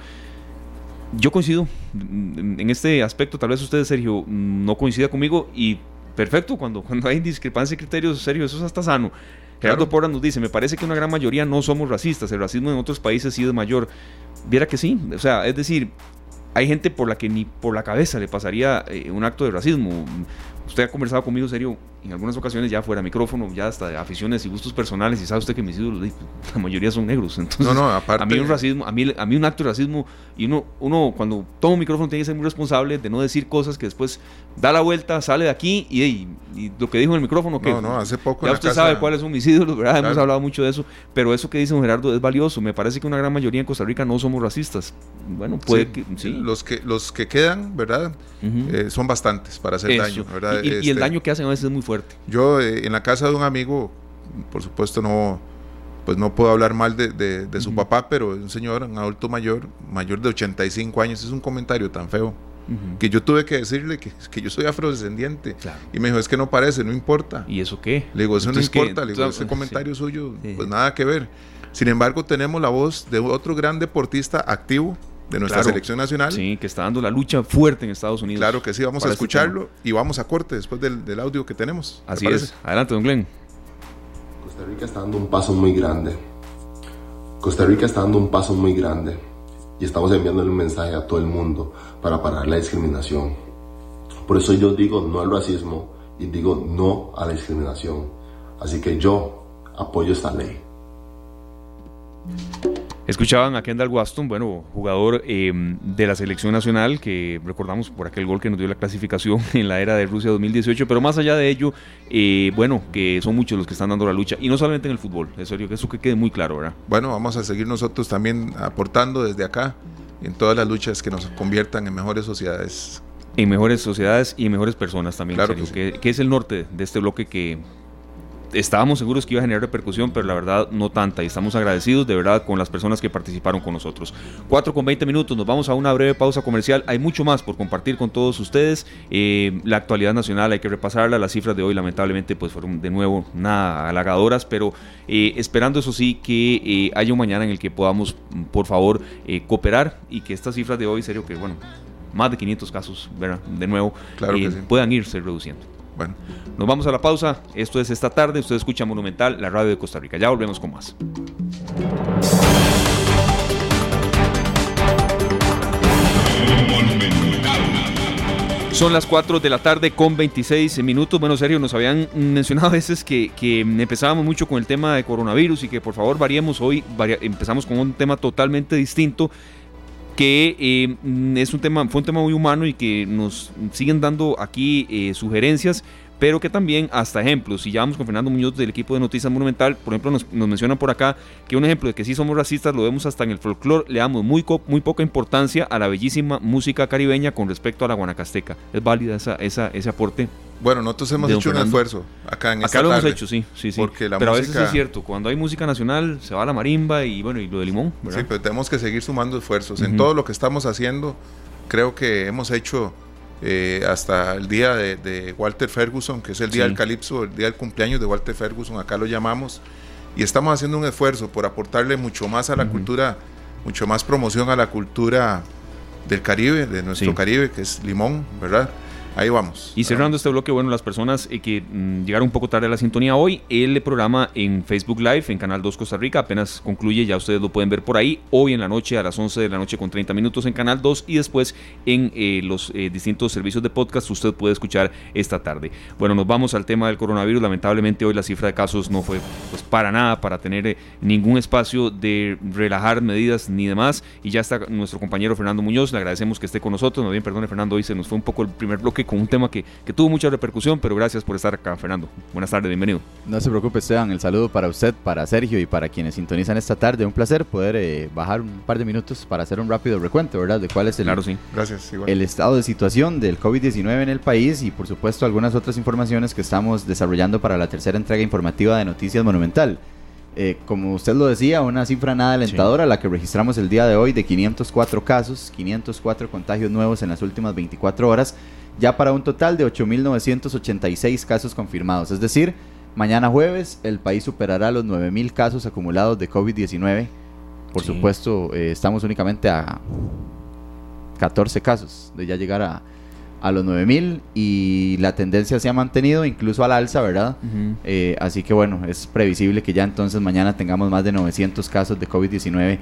Yo coincido en este aspecto, tal vez usted, Sergio, no coincida conmigo y perfecto, cuando, cuando hay discrepancia de criterios, Sergio, eso es hasta sano. Gerardo Porra nos dice, me parece que una gran mayoría no somos racistas, el racismo en otros países sí es mayor. Viera que sí, o sea, es decir, hay gente por la que ni por la cabeza le pasaría eh, un acto de racismo. Usted ha conversado conmigo serio en algunas ocasiones ya fuera micrófono, ya hasta de aficiones y gustos personales, y sabe usted que mis ídolos, la mayoría son negros. Entonces, no, no, aparte, a mí un racismo, a mí, a mí un acto de racismo, y uno, uno cuando toma un micrófono tiene que ser muy responsable de no decir cosas que después da la vuelta, sale de aquí y, lo que dijo en el micrófono, que no, no, hace poco ya usted sabe cuáles son mis ídolos, ¿verdad? Hemos hablado mucho de eso, pero eso que dice don Gerardo es valioso. Me parece que una gran mayoría en Costa Rica no somos racistas. Bueno, puede que sí. Los que, los que quedan, ¿verdad? Eh, son bastantes para hacer daño, ¿verdad? Y, y, el este, daño que hacen a veces es muy fuerte. Yo, eh, en la casa de un amigo, por supuesto no, pues no puedo hablar mal de, de, su papá, pero es un señor, un adulto mayor, mayor de 85 años, es un comentario tan feo. Que yo tuve que decirle que, que yo soy afrodescendiente. Y me dijo, es que no parece, no importa. ¿Y eso qué? Le digo, eso no importa. Le digo, ese comentario suyo, pues nada que ver. Sin embargo, tenemos la voz de otro gran deportista activo de nuestra selección nacional. Sí, que está dando la lucha fuerte en Estados Unidos. Claro que sí, vamos a este escucharlo y vamos a corte después del, del audio que tenemos. Así es. Adelante, don Glenn. Costa Rica está dando un paso muy grande. Costa Rica está dando un paso muy grande y estamos enviándole un mensaje a todo el mundo para parar la discriminación. Por eso yo digo no al racismo y digo no a la discriminación. Así que yo apoyo esta ley. Escuchaban a Kendall Waston, bueno, jugador eh, de la selección nacional, que recordamos por aquel gol que nos dio la clasificación en la era de Rusia 2018, pero más allá de ello, eh, bueno, que son muchos los que están dando la lucha, y no solamente en el fútbol, eso, eso que quede muy claro, ¿verdad? Bueno, vamos a seguir nosotros también aportando desde acá en todas las luchas que nos conviertan en mejores sociedades. En mejores sociedades y en mejores personas también, claro que, que es el norte de este bloque que estábamos seguros que iba a generar repercusión, pero la verdad no tanta. Y estamos agradecidos de verdad con las personas que participaron con nosotros. 4 con 20 minutos, nos vamos a una breve pausa comercial. Hay mucho más por compartir con todos ustedes. Eh, la actualidad nacional hay que repasarla. Las cifras de hoy lamentablemente pues fueron de nuevo nada halagadoras, pero eh, esperando eso sí que eh, haya un mañana en el que podamos por favor cooperar y que estas cifras de hoy, serio que bueno, más de 500 casos, ¿verdad? de nuevo, puedan irse reduciendo. Bueno, nos vamos a la pausa. Esto es esta tarde. Usted escucha Monumental, la radio de Costa Rica. Ya volvemos con más. Son las 4 de la tarde con 26 minutos. Bueno, Sergio, nos habían mencionado a veces que, empezábamos mucho con el tema de coronavirus y que por favor variemos hoy. empezamos con un tema totalmente distinto que eh, es un tema, fue un tema muy humano y que nos siguen dando aquí eh, sugerencias pero que también hasta ejemplos, si ya vamos con Fernando Muñoz del equipo de Noticias Monumental, por ejemplo, nos, nos mencionan por acá que un ejemplo de que sí somos racistas lo vemos hasta en el folclore, le damos muy, muy poca importancia a la bellísima música caribeña con respecto a la guanacasteca. ¿Es válida esa, esa, ese aporte? Bueno, nosotros hemos hecho un esfuerzo acá en Acá lo hemos hecho, sí, sí, sí. pero a veces es cierto, cuando hay música nacional se va la marimba y bueno, y lo de limón. Sí, pero tenemos que seguir sumando esfuerzos. En todo lo que estamos haciendo, creo que hemos hecho eh, hasta el día de, Walter Ferguson, que es el día del calipso, el día del cumpleaños de Walter Ferguson, acá lo llamamos, y estamos haciendo un esfuerzo por aportarle mucho más a la cultura, mucho más promoción a la cultura del Caribe, de nuestro Caribe, que es Limón, ¿verdad? Ahí vamos. Y cerrando este bloque, bueno, las personas eh, que mm, llegaron un poco tarde a la sintonía hoy, el programa en Facebook Live, en Canal 2 Costa Rica, apenas concluye, ya ustedes lo pueden ver por ahí, hoy en la noche a las 11 de la noche con 30 minutos en Canal 2 y después en eh, los eh, distintos servicios de podcast usted puede escuchar esta tarde. Bueno, nos vamos al tema del coronavirus, lamentablemente hoy la cifra de casos no fue pues para nada, para tener ningún espacio de relajar medidas ni demás y ya está nuestro compañero Fernando Muñoz, le agradecemos que esté con nosotros, no bien, perdone Fernando, hoy se nos fue un poco el primer bloque con un tema que, que, tuvo mucha repercusión, pero gracias por estar acá, Fernando. Buenas tardes, bienvenido. No se preocupe, Esteban, el saludo para usted, para Sergio y para quienes sintonizan esta tarde. Un placer poder eh, bajar un par de minutos para hacer un rápido recuento, ¿verdad? De cuál es el, claro, sí. gracias, el estado de situación del COVID-19 en el país y, por supuesto, algunas otras informaciones que estamos desarrollando para la tercera entrega informativa de Noticias Monumental. Eh, como usted lo decía, una cifra nada alentadora, la que registramos el día de hoy de 504 casos, 504 contagios nuevos en las últimas 24 horas ya para un total de 8.986 casos confirmados. Es decir, mañana jueves el país superará los 9.000 casos acumulados de COVID-19. Por supuesto, eh, estamos únicamente a 14 casos de ya llegar a, a los 9000 y la tendencia se ha mantenido incluso al alza, ¿verdad? Eh, así que bueno, es previsible que ya entonces mañana tengamos más de 900 casos de COVID-19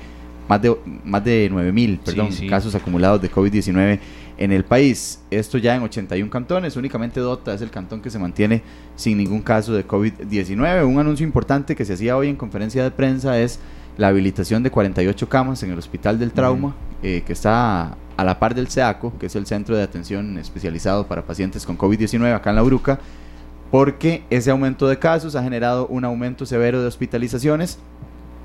más de, más de 9 mil casos acumulados de COVID-19 en el país. Esto ya en 81 cantones, únicamente Dota es el cantón que se mantiene sin ningún caso de COVID-19. Un anuncio importante que se hacía hoy en conferencia de prensa es la habilitación de 48 camas en el Hospital del Trauma, eh, que está a la par del CEACO, que es el Centro de Atención Especializado para Pacientes con COVID-19 acá en La Bruca, porque ese aumento de casos ha generado un aumento severo de hospitalizaciones.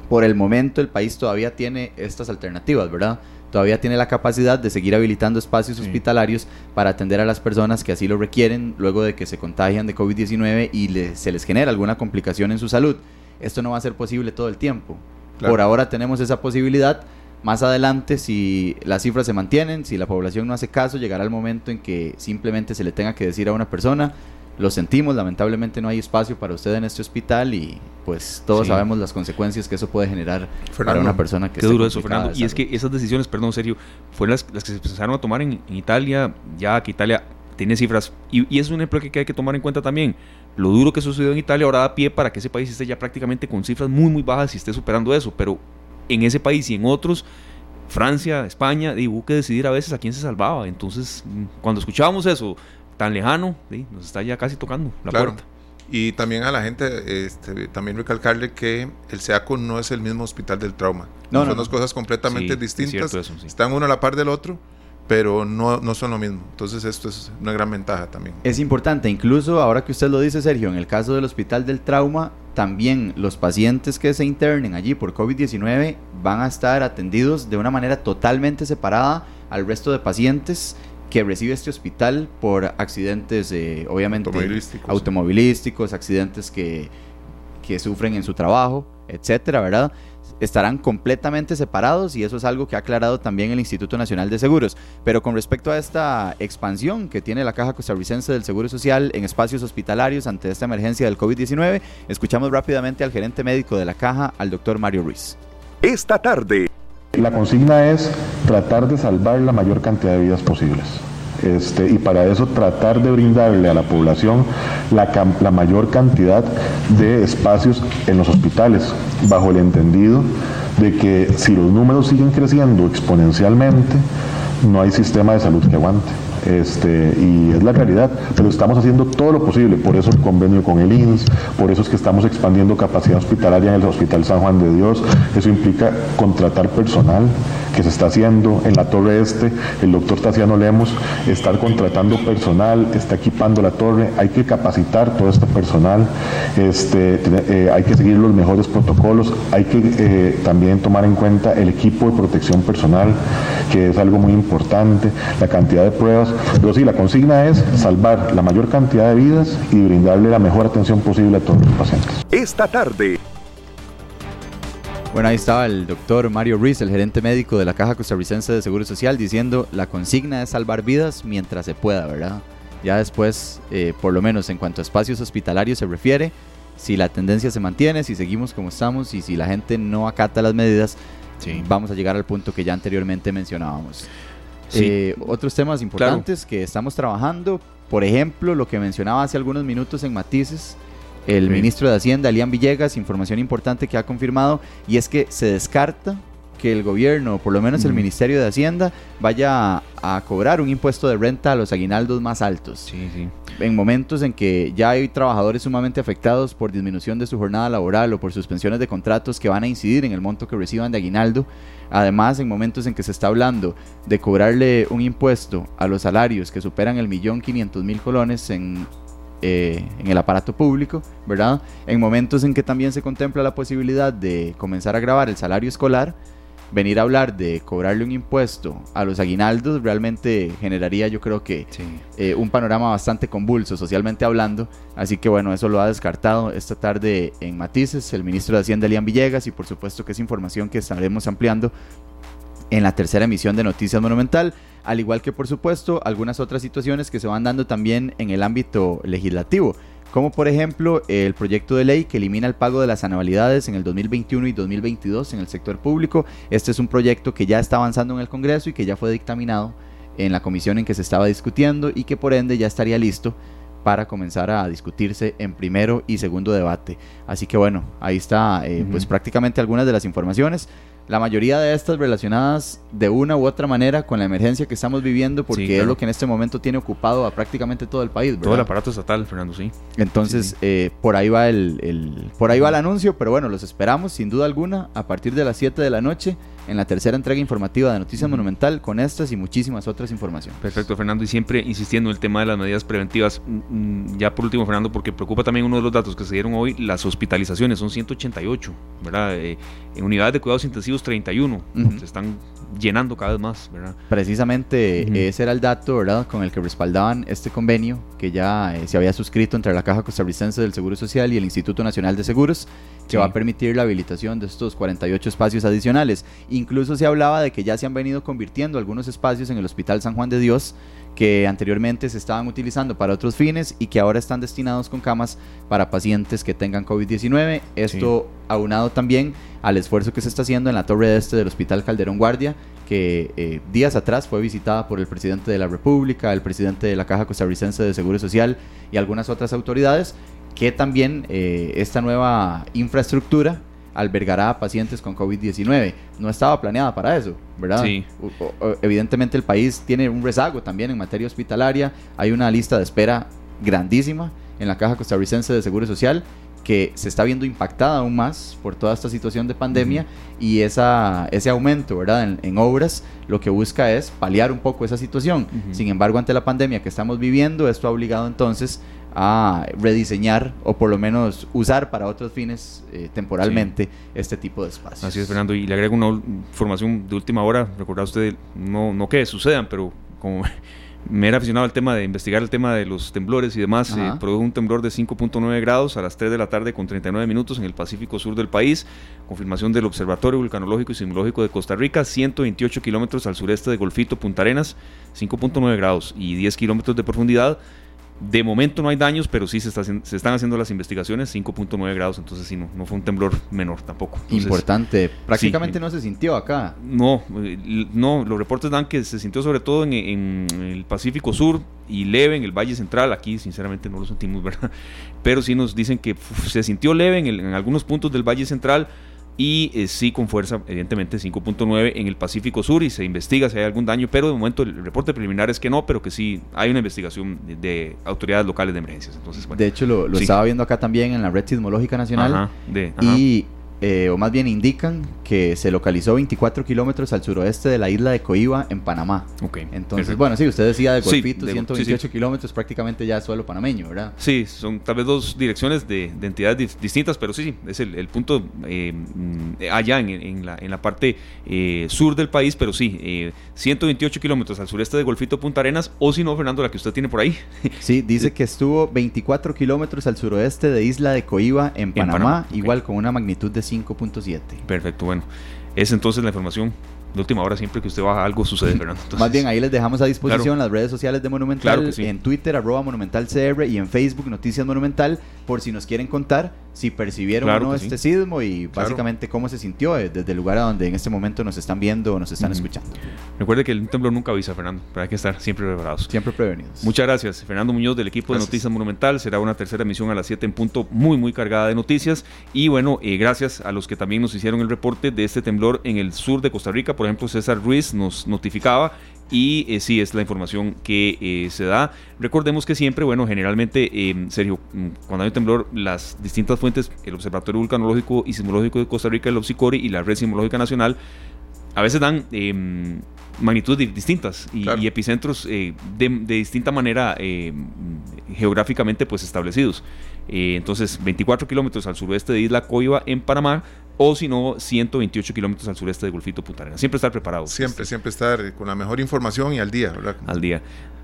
Por el momento el país todavía tiene estas alternativas, ¿verdad? Todavía tiene la capacidad de seguir habilitando espacios hospitalarios para atender a las personas que así lo requieren luego de que se contagian de COVID-19 y se les genera alguna complicación en su salud. Esto no va a ser posible todo el tiempo. Por ahora tenemos esa posibilidad. Más adelante, si las cifras se mantienen, si la población no hace caso, llegará el momento en que simplemente se le tenga que decir a una persona, lo sentimos, lamentablemente no hay espacio para usted en este hospital y pues todos sabemos las consecuencias que eso puede generar para una persona que Qué duro eso, Fernando. Y es que esas decisiones, perdón, serio, fueron las, que se empezaron a tomar en, Italia, ya que Italia tiene cifras, y, y, es un ejemplo que hay que tomar en cuenta también. Lo duro que sucedió en Italia ahora da pie para que ese país esté ya prácticamente con cifras muy, muy bajas y esté superando eso, pero en ese país y en otros, Francia, España, hubo que decidir a veces a quién se salvaba. Entonces, cuando escuchábamos eso, tan lejano, nos está ya casi tocando la puerta. Y también a la gente, este, también recalcarle que el SEACO no es el mismo hospital del trauma. No, son dos cosas completamente distintas. Están uno a la par del otro, pero no, no son lo mismo. Entonces esto es una gran ventaja también. Es importante, incluso ahora que usted lo dice, Sergio, en el caso del hospital del trauma, también los pacientes que se internen allí por COVID-19 van a estar atendidos de una manera totalmente separada al resto de pacientes que recibe este hospital por accidentes, eh, obviamente, automovilísticos. accidentes que, que sufren en su trabajo, etcétera, ¿verdad? estarán completamente separados y eso es algo que ha aclarado también el Instituto Nacional de Seguros. Pero con respecto a esta expansión que tiene la Caja Costarricense del Seguro Social en espacios hospitalarios ante esta emergencia del COVID-19, escuchamos rápidamente al gerente médico de la Caja, al doctor Mario Ruiz. Esta tarde la consigna es tratar de salvar la mayor cantidad de vidas posibles. Este, y para eso tratar de brindarle a la población la, la, mayor cantidad de espacios en los hospitales, bajo el entendido de que si los números siguen creciendo exponencialmente, no hay sistema de salud que aguante. Este, y es la realidad, pero estamos haciendo todo lo posible, por eso el convenio con el INS, por eso es que estamos expandiendo capacidad hospitalaria en el Hospital San Juan de Dios, eso implica contratar personal que se está haciendo en la Torre Este, el doctor Taciano Lemos estar contratando personal, está equipando la torre, hay que capacitar todo este personal, este, eh, hay que seguir los mejores protocolos, hay que eh, también tomar en cuenta el equipo de protección personal, que es algo muy importante, la cantidad de pruebas pero sí, la consigna es salvar la mayor cantidad de vidas y brindarle la mejor atención posible a todos los pacientes. Esta tarde. Bueno, ahí estaba el doctor Mario Ruiz, el gerente médico de la Caja Costarricense de Seguro Social, diciendo la consigna es salvar vidas mientras se pueda, ¿verdad? Ya después, eh, por lo menos en cuanto a espacios hospitalarios se refiere, si la tendencia se mantiene, si seguimos como estamos y si la gente no acata las medidas, vamos a llegar al punto que ya anteriormente mencionábamos. Eh, otros temas importantes que estamos trabajando, por ejemplo, lo que mencionaba hace algunos minutos en Matices, el ministro de Hacienda, Elian Villegas, información importante que ha confirmado, y es que se descarta que el gobierno, por lo menos el Ministerio de Hacienda, vaya a, cobrar un impuesto de renta a los aguinaldos más altos. Sí, sí. En momentos en que ya hay trabajadores sumamente afectados por disminución de su jornada laboral o por suspensiones de contratos que van a incidir en el monto que reciban de aguinaldo. Además, en momentos en que se está hablando de cobrarle un impuesto a los salarios que superan el millón quinientos mil colones en eh, en el aparato público, ¿verdad? En momentos en que también se contempla la posibilidad de comenzar a grabar el salario escolar, venir a hablar de cobrarle un impuesto a los aguinaldos realmente generaría yo creo que eh, un panorama bastante convulso socialmente hablando. Así que bueno, eso lo ha descartado esta tarde en Matices el ministro de Hacienda, Elian Villegas, y por supuesto que es información que estaremos ampliando en la tercera emisión de Noticias Monumental, al igual que por supuesto algunas otras situaciones que se van dando también en el ámbito legislativo como por ejemplo el proyecto de ley que elimina el pago de las anualidades en el 2021 y 2022 en el sector público. Este es un proyecto que ya está avanzando en el Congreso y que ya fue dictaminado en la comisión en que se estaba discutiendo y que por ende ya estaría listo para comenzar a discutirse en primero y segundo debate. Así que bueno, ahí está eh, pues prácticamente algunas de las informaciones. La mayoría de estas relacionadas de una u otra manera con la emergencia que estamos viviendo, porque es lo que en este momento tiene ocupado a prácticamente todo el país. Todo el aparato estatal, Fernando, sí. Entonces, eh, por ahí va el, el, por ahí va el anuncio, pero bueno, los esperamos sin duda alguna a partir de las 7 de la noche en la tercera entrega informativa de Noticias Monumental con estas y muchísimas otras informaciones. Perfecto, Fernando, y siempre insistiendo en el tema de las medidas preventivas. Mm, mm, ya por último, Fernando, porque preocupa también uno de los datos que se dieron hoy, las hospitalizaciones, son 188, ¿verdad? Eh, en unidades de cuidados intensivos 31, se están llenando cada vez más, ¿verdad? Precisamente ese era el dato, ¿verdad?, con el que respaldaban este convenio que ya eh, se había suscrito entre la Caja Costarricense del Seguro Social y el Instituto Nacional de Seguros que va a permitir la habilitación de estos 48 espacios adicionales. Incluso se hablaba de que ya se han venido convirtiendo algunos espacios en el Hospital San Juan de Dios que anteriormente se estaban utilizando para otros fines y que ahora están destinados con camas para pacientes que tengan COVID-19. Esto aunado también al esfuerzo que se está haciendo en la torre este del Hospital Calderón Guardia, que eh, días atrás fue visitada por el presidente de la República, el presidente de la Caja Costarricense de Seguro Social y algunas otras autoridades, que también eh, esta nueva infraestructura albergará a pacientes con COVID-19. No estaba planeada para eso, ¿verdad? Sí. evidentemente el país tiene un rezago también en materia hospitalaria. Hay una lista de espera grandísima en la Caja Costarricense de Seguro Social que se está viendo impactada aún más por toda esta situación de pandemia y esa, ese aumento ¿verdad? En, obras lo que busca es paliar un poco esa situación. Sin embargo, ante la pandemia que estamos viviendo, esto ha obligado entonces a rediseñar o por lo menos usar para otros fines eh, temporalmente este tipo de espacios. Así es, Fernando. Y le agrego una información de última hora. Recordad usted, no, no que sucedan, pero como me era aficionado al tema de investigar el tema de los temblores y demás, eh, produjo un temblor de 5.9 grados a las 3 de la tarde con 39 minutos en el Pacífico Sur del país. Confirmación del Observatorio Vulcanológico y Sismológico de Costa Rica, 128 kilómetros al sureste de Golfito, Punta Arenas, 5.9 grados y 10 kilómetros de profundidad. De momento no hay daños, pero sí se, se están haciendo las investigaciones, 5.9 grados, entonces sí, no, no fue un temblor menor tampoco. Importante, prácticamente no se sintió acá. No, eh, no, los reportes dan que se sintió sobre todo en, el Pacífico Sur y leve en el Valle Central, aquí sinceramente no lo sentimos, ¿verdad? Pero sí nos dicen que se sintió leve en algunos puntos del Valle Central, y eh, sí con fuerza, evidentemente 5.9 en el Pacífico Sur y se investiga si hay algún daño, pero de momento el reporte preliminar es que no, pero que sí hay una investigación de, autoridades locales de emergencias. Entonces, de hecho, lo, estaba viendo acá también en la Red Sismológica Nacional y eh, o más bien indican que se localizó 24 kilómetros al suroeste de la isla de Coiba, en Panamá. Okay, Entonces, bueno, sí, usted decía de Golfito, 128 kilómetros, prácticamente ya suelo panameño, ¿verdad? Sí, son tal vez dos direcciones de, entidades distintas, pero sí, sí, es el, punto eh, mm, allá en, la, en la parte eh, sur del país, pero sí, 128 kilómetros al sureste de Golfito, Punta Arenas, o si no, Fernando, la que usted tiene por ahí. Sí, dice que estuvo 24 kilómetros al suroeste de isla de Coiba, en Panamá, igual con una magnitud de 5.7. Perfecto, bueno. Es entonces la información de última hora siempre que usted baja algo sucede, Fernando. Más bien ahí les dejamos a disposición las redes sociales de Monumental, en Twitter arroba monumentalcr y en Facebook Noticias Monumental por si nos quieren contar si percibieron o no este sismo y básicamente cómo se sintió eh, desde el lugar a donde en este momento nos están viendo o nos están escuchando. Recuerde que el temblor nunca avisa, Fernando, pero hay que estar siempre preparados. Siempre prevenidos. Muchas gracias, Fernando Muñoz del equipo de Noticias Monumental. Será una tercera emisión a las 7 en punto, muy, muy cargada de noticias. Y bueno, eh, gracias a los que también nos hicieron el reporte de este temblor en el sur de Costa Rica. Por ejemplo, César Ruiz nos notificaba y eh, sí es la información que eh, se da. Recordemos que siempre, bueno, generalmente, eh, Sergio, mm, cuando hay un temblor, las distintas fuentes, el Observatorio Vulcanológico y Sismológico de Costa Rica, el OPSICORI y la Red Sismológica Nacional, a veces dan em, magnitudes distintas y, epicentros de, de, distinta manera geográficamente pues establecidos. entonces, 24 kilómetros al suroeste de Isla Coiba en Panamá, o si no, 128 kilómetros al sureste de Golfito Punta Arenas. Siempre estar preparado. Siempre, siempre estar con la mejor información y al día, ¿verdad? Al día.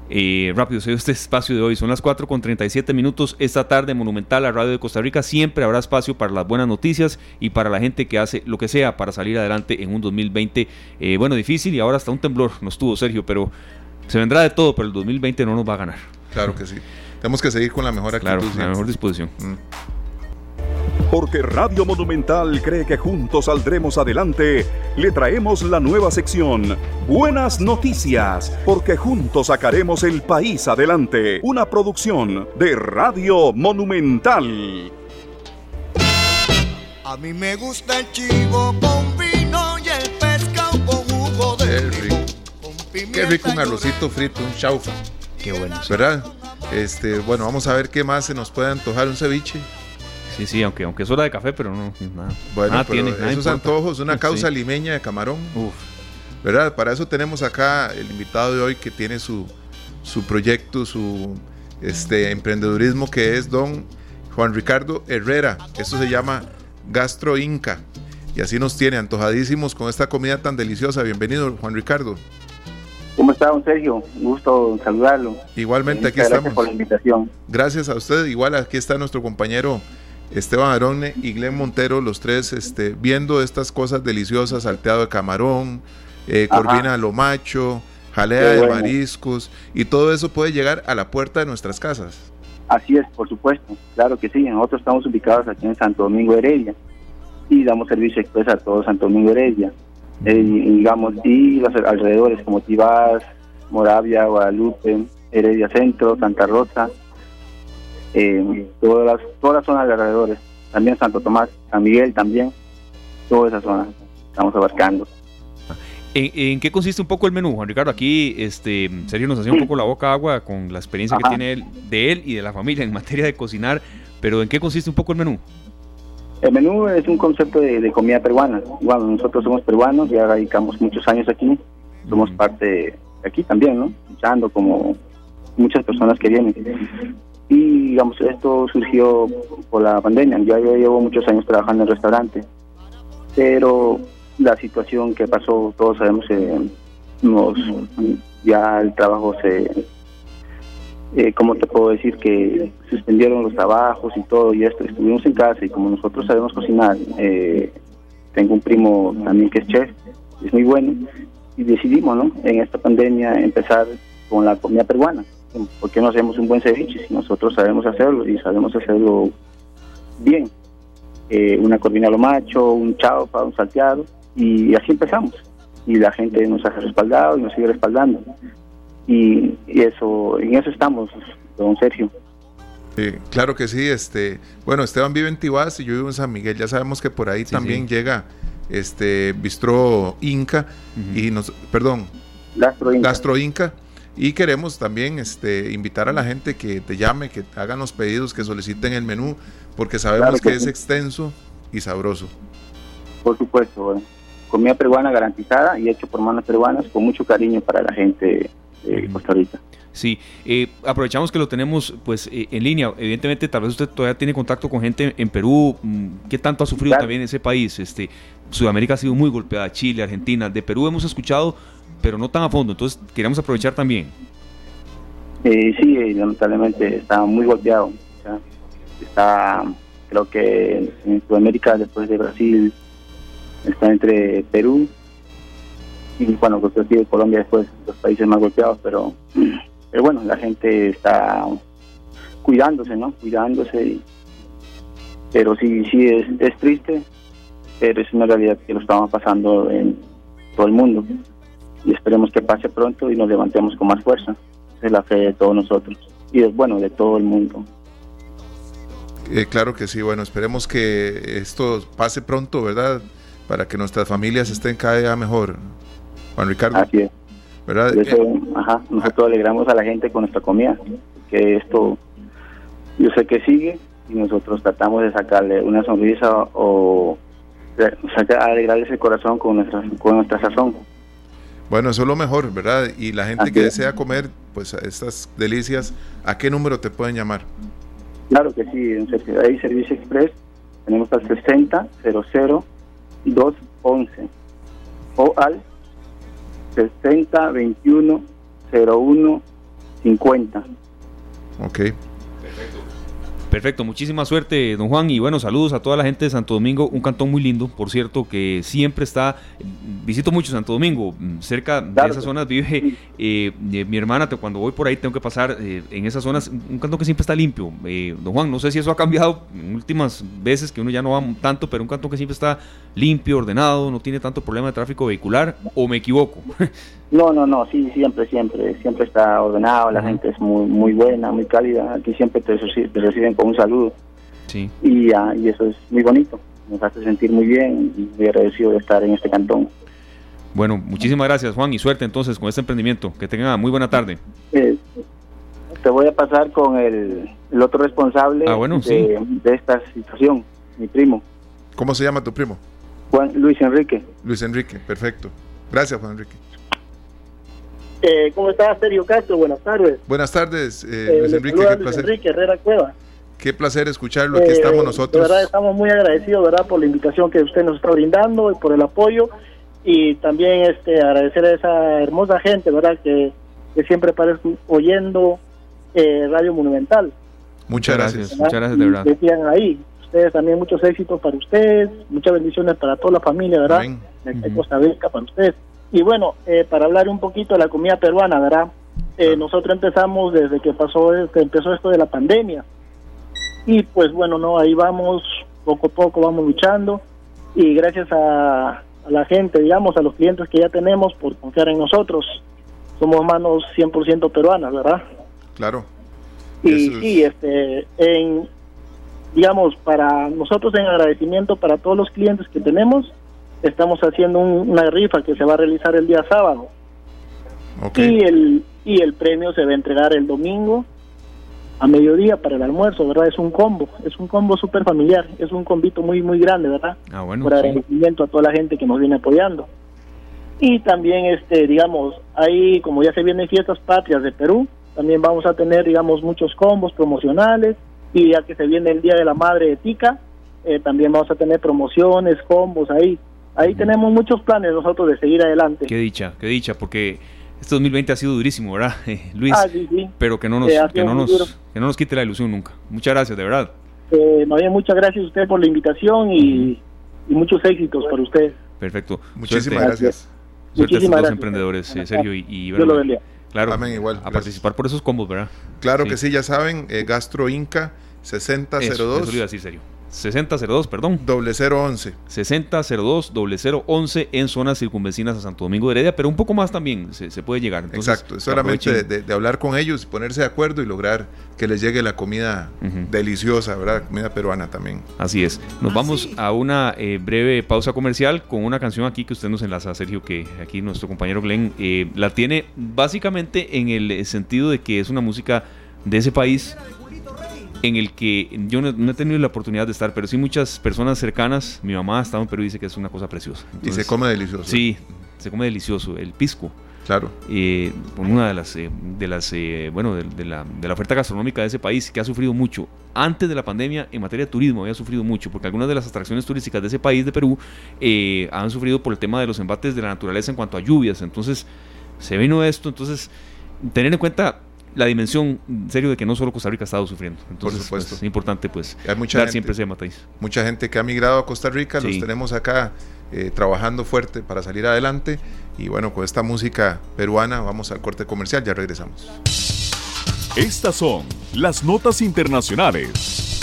Eh, rápido, se este espacio de hoy. Son las 4 con 37 minutos. Esta tarde, Monumental, la radio de Costa Rica. Siempre habrá espacio para las buenas noticias y para la gente que hace lo que sea para salir adelante en un 2020, eh, bueno, difícil y ahora hasta un temblor nos tuvo, Sergio, pero se vendrá de todo, pero el 2020 no nos va a ganar. Claro que sí. Tenemos que seguir con la mejor actitud. Claro, la mejor disposición. Mm. Porque Radio Monumental cree que juntos saldremos adelante, le traemos la nueva sección Buenas Noticias, porque juntos sacaremos el país adelante. Una producción de Radio Monumental. A mí me gusta el chivo con vino y el Qué rico un arrocito frito, un chaufa. Qué bueno. ¿Verdad? Este, bueno, vamos a ver qué más se nos puede antojar un ceviche. Sí, sí, aunque, aunque es hora de café, pero no, nada. Bueno, tiene, esos antojos, una causa limeña de camarón. Uf. ¿Verdad? Para eso tenemos acá el invitado de hoy que tiene su, su proyecto, su este, emprendedurismo, que es don Juan Ricardo Herrera. Eso se llama Gastro Inca. Y así nos tiene antojadísimos con esta comida tan deliciosa. Bienvenido, Juan Ricardo. ¿Cómo está, don Sergio? Un gusto saludarlo. Igualmente, aquí estamos. Gracias por la invitación. Gracias a usted. Igual aquí está nuestro compañero Esteban Arone y Glenn Montero, los tres este, viendo estas cosas deliciosas, salteado de camarón, eh, corvina lo macho, jalea de mariscos, y todo eso puede llegar a la puerta de nuestras casas. Así es, por supuesto, claro que sí. Nosotros estamos ubicados aquí en Santo Domingo Heredia y damos servicio express a todo Santo Domingo Heredia. Eh, digamos, y los alrededores como Tibás, Moravia, Guadalupe, Heredia Centro, Santa Rosa, eh, todas, las, todas las zonas de alrededores, también Santo Tomás, San Miguel también, toda esa zona estamos abarcando. ¿En, qué consiste un poco el menú, Juan Ricardo? Aquí este, Sergio nos hacía un poco la boca agua con la experiencia que tiene él, de él y de la familia en materia de cocinar, pero ¿en qué consiste un poco el menú? El menú es un concepto de, comida peruana. Bueno, nosotros somos peruanos, ya radicamos muchos años aquí, somos parte de aquí también, ¿no? Luchando como muchas personas que vienen. Y digamos, esto surgió por la pandemia. Ya yo llevo muchos años trabajando en restaurante, pero la situación que pasó, todos sabemos, que nos, ya el trabajo se, eh, ¿cómo te puedo decir? Que suspendieron los trabajos y todo y esto. Estuvimos en casa y como nosotros sabemos cocinar, eh, tengo un primo también que es chef, es muy bueno, y decidimos, ¿no? En esta pandemia empezar con la comida peruana. ¿Por qué no hacemos un buen ceviche si nosotros sabemos hacerlo y sabemos hacerlo bien? Eh, una corvina lo macho, un chaufa, un salteado, y así empezamos. Y la gente nos ha respaldado y nos sigue respaldando y, eso en eso estamos, don Sergio. claro que sí, este, bueno, Esteban vive en Tibás y yo vivo en San Miguel, ya sabemos que por ahí también llega este Bistro Inca y nos, perdón, Gastro Inca. Y queremos también este invitar a la gente que te llame, que hagan los pedidos, que soliciten el menú, porque sabemos que, es extenso y sabroso. Por supuesto, comida peruana garantizada y hecho por manos peruanas con mucho cariño para la gente eh, Costa Rica. Sí, eh, aprovechamos que lo tenemos pues eh, en línea. Evidentemente, tal vez usted todavía tiene contacto con gente en Perú. Mm, ¿Qué tanto ha sufrido también ese país? Este, Sudamérica ha sido muy golpeada, Chile, Argentina. De Perú hemos escuchado, pero no tan a fondo. Entonces, queríamos aprovechar también. sí, lamentablemente está muy golpeado. está, creo que en Sudamérica, después de Brasil, está entre Perú, y bueno, Colombia después los países más golpeados, pero, pero bueno, la gente está cuidándose, ¿no? Cuidándose, pero sí, sí es, es triste, pero es una realidad que lo estamos pasando en todo el mundo y esperemos que pase pronto y nos levantemos con más fuerza. es la fe de todos nosotros y es bueno de todo el mundo. Eh, claro que sí, bueno, esperemos que esto pase pronto, ¿verdad? Para que nuestras familias estén cada día mejor. Juan Ricardo. Así es. ¿Verdad? Eso, ajá, nosotros alegramos a la gente con nuestra comida, que esto yo sé que sigue y nosotros tratamos de sacarle una sonrisa o sacar, alegrarles el corazón con nuestra, con nuestra sazón. Bueno, eso es lo mejor, ¿verdad? Y la gente que desea comer pues estas delicias, ¿a qué número te pueden llamar? Claro que sí, en hay Servicio Express, tenemos al 60 00 211 o al 60 21 01 50. Ok. Perfecto, muchísima suerte, don Juan. Y bueno, saludos a toda la gente de Santo Domingo, un cantón muy lindo, por cierto, que siempre está. Visito mucho Santo Domingo, mm, cerca de esas zonas vive eh, mi hermana. Cuando voy por ahí, tengo que pasar eh, en esas zonas, un cantón que siempre está limpio. Eh, don Juan, no sé si eso ha cambiado en últimas veces, que uno ya no va tanto, pero un cantón que siempre está limpio, ordenado, no tiene tanto problema de tráfico vehicular, o me equivoco. No, no, no, sí, siempre, siempre, siempre está ordenado, la gente es muy muy buena, muy cálida, aquí siempre te, reciben con un saludo. Sí. Y, y eso es muy bonito, nos hace sentir muy bien y muy agradecido de estar en este cantón. Bueno, muchísimas gracias Juan y suerte entonces con este emprendimiento. Que tenga muy buena tarde. Eh, te voy a pasar con el, otro responsable ah, de, de esta situación, mi primo. ¿Cómo se llama tu primo? Juan Luis Enrique. Luis Enrique, perfecto. Gracias, Juan Enrique. Eh, ¿Cómo estás, Sergio Castro? Buenas tardes. Buenas tardes, eh, eh Luis Enrique. Qué placer. Enrique Herrera Cueva. Qué placer escucharlo. Aquí estamos eh, nosotros. De verdad, estamos muy agradecidos, ¿verdad?, por la invitación que usted nos está brindando y por el apoyo. Y también este agradecer a esa hermosa gente, ¿verdad?, que, que siempre parece oyendo Radio Monumental. Muchas gracias. Muchas gracias, de verdad. Decían ahí, ustedes también muchos éxitos para ustedes, muchas bendiciones para toda la familia, ¿verdad? De Costa Rica, para ustedes. Y bueno, eh, para hablar un poquito de la comida peruana, ¿verdad? Eh, nosotros empezamos desde que pasó, que empezó esto de la pandemia. Y pues bueno, no, ahí vamos, poco a poco vamos luchando. Y gracias a, la gente, digamos, a los clientes que ya tenemos por confiar en nosotros. Somos manos 100% peruanas, ¿verdad? Claro. Y sí, este, en, digamos, para nosotros en agradecimiento para todos los clientes que tenemos, estamos haciendo una rifa que se va a realizar el día sábado. Y el y el premio se va a entregar el domingo a mediodía para el almuerzo, ¿verdad? Es un combo, es un combo súper familiar, es un combito muy, muy grande, ¿verdad? Ah, bueno, Por agradecimiento a toda la gente que nos viene apoyando. Y también, este, digamos, ahí, como ya se vienen fiestas patrias de Perú, también vamos a tener, digamos, muchos combos promocionales, y ya que se viene el Día de la Madre de Tica, eh, también vamos a tener promociones, combos ahí. Ahí tenemos muchos planes nosotros de seguir adelante. Qué dicha, qué dicha, porque este 2020 ha sido durísimo, ¿verdad, eh, Luis? Ah, sí, sí. Pero que no, nos, eh, que, no nos, que no nos quite la ilusión nunca. Muchas gracias, de verdad. Eh, muchas gracias a usted por la invitación y, muchos éxitos para usted. Perfecto. Muchísimas gracias. Suerte a estos dos emprendedores, Sergio y, y lo Claro, igual, a participar por esos combos, ¿verdad? Claro que sí, ya saben, Gastro Inca 6002. Eso, eso lo iba a decir, serio. 6002, perdón. Doble 011. 6002, doble 011 en zonas circunvecinas a Santo Domingo de Heredia, pero un poco más también se, puede llegar. Exacto, solamente de, hablar con ellos, ponerse de acuerdo y lograr que les llegue la comida deliciosa, ¿verdad? Comida peruana también. Así es. Nos vamos a una eh, breve pausa comercial con una canción aquí que usted nos enlaza, Sergio, que aquí nuestro compañero Glenn eh, la tiene básicamente en el sentido de que es una música de ese país en el que yo no, he tenido la oportunidad de estar, pero sí muchas personas cercanas, mi mamá ha estado en Perú y dice que es una cosa preciosa. y se come delicioso. Sí, se come delicioso. El pisco. Claro. Eh, una de las, eh, de las eh, bueno, de, la, de, la, oferta gastronómica de ese país que ha sufrido mucho. Antes de la pandemia, en materia de turismo, había sufrido mucho, porque algunas de las atracciones turísticas de ese país, de Perú, eh, han sufrido por el tema de los embates de la naturaleza en cuanto a lluvias. Entonces, se vino esto. Entonces, tener en cuenta la dimensión, en serio, de que no solo Costa Rica ha estado sufriendo. Entonces, Por supuesto. es importante, pues, Hay mucha dar siempre ese matiz. Mucha gente que ha migrado a Costa Rica, los tenemos acá eh, trabajando fuerte para salir adelante. Y bueno, con esta música peruana vamos al corte comercial, ya regresamos. Estas son las notas internacionales.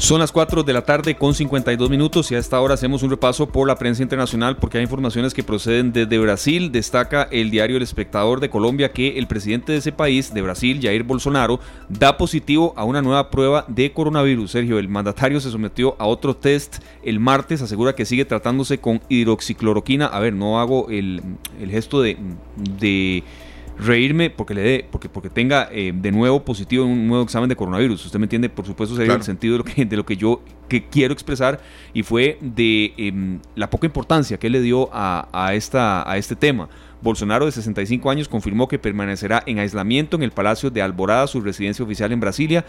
Son las 4 de la tarde con 52 minutos y a esta hora hacemos un repaso por la prensa internacional porque hay informaciones que proceden desde Brasil. Destaca el diario El Espectador de Colombia que el presidente de ese país, de Brasil, Jair Bolsonaro, da positivo a una nueva prueba de coronavirus. Sergio, el mandatario se sometió a otro test el martes, asegura que sigue tratándose con hidroxicloroquina. A ver, no hago el, el gesto de... de reírme porque le dé, porque, porque tenga eh, de nuevo positivo en un nuevo examen de coronavirus. Usted me entiende, por supuesto, sería el sentido de lo que, de lo que yo que quiero expresar y fue de em, la poca importancia que le dio a, a, esta, a este tema. Bolsonaro, de 65 años, confirmó que permanecerá en aislamiento en el Palacio de Alborada, su residencia oficial en Brasilia.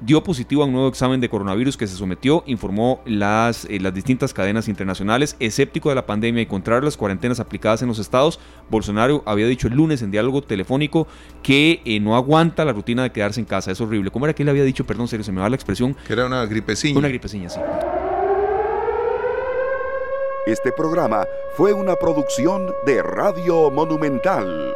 Dio positivo a un nuevo examen de coronavirus que se sometió, informó las, eh, las distintas cadenas internacionales. Escéptico de la pandemia y contrario a las cuarentenas aplicadas en los estados, Bolsonaro había dicho el lunes en diálogo telefónico que eh, no aguanta la rutina de quedarse en casa. Es horrible. ¿Cómo era que él había dicho? Perdón, serio, se me va la expresión. Que era una gripecina. Una gripecina, sí. Este programa fue una producción de Radio Monumental.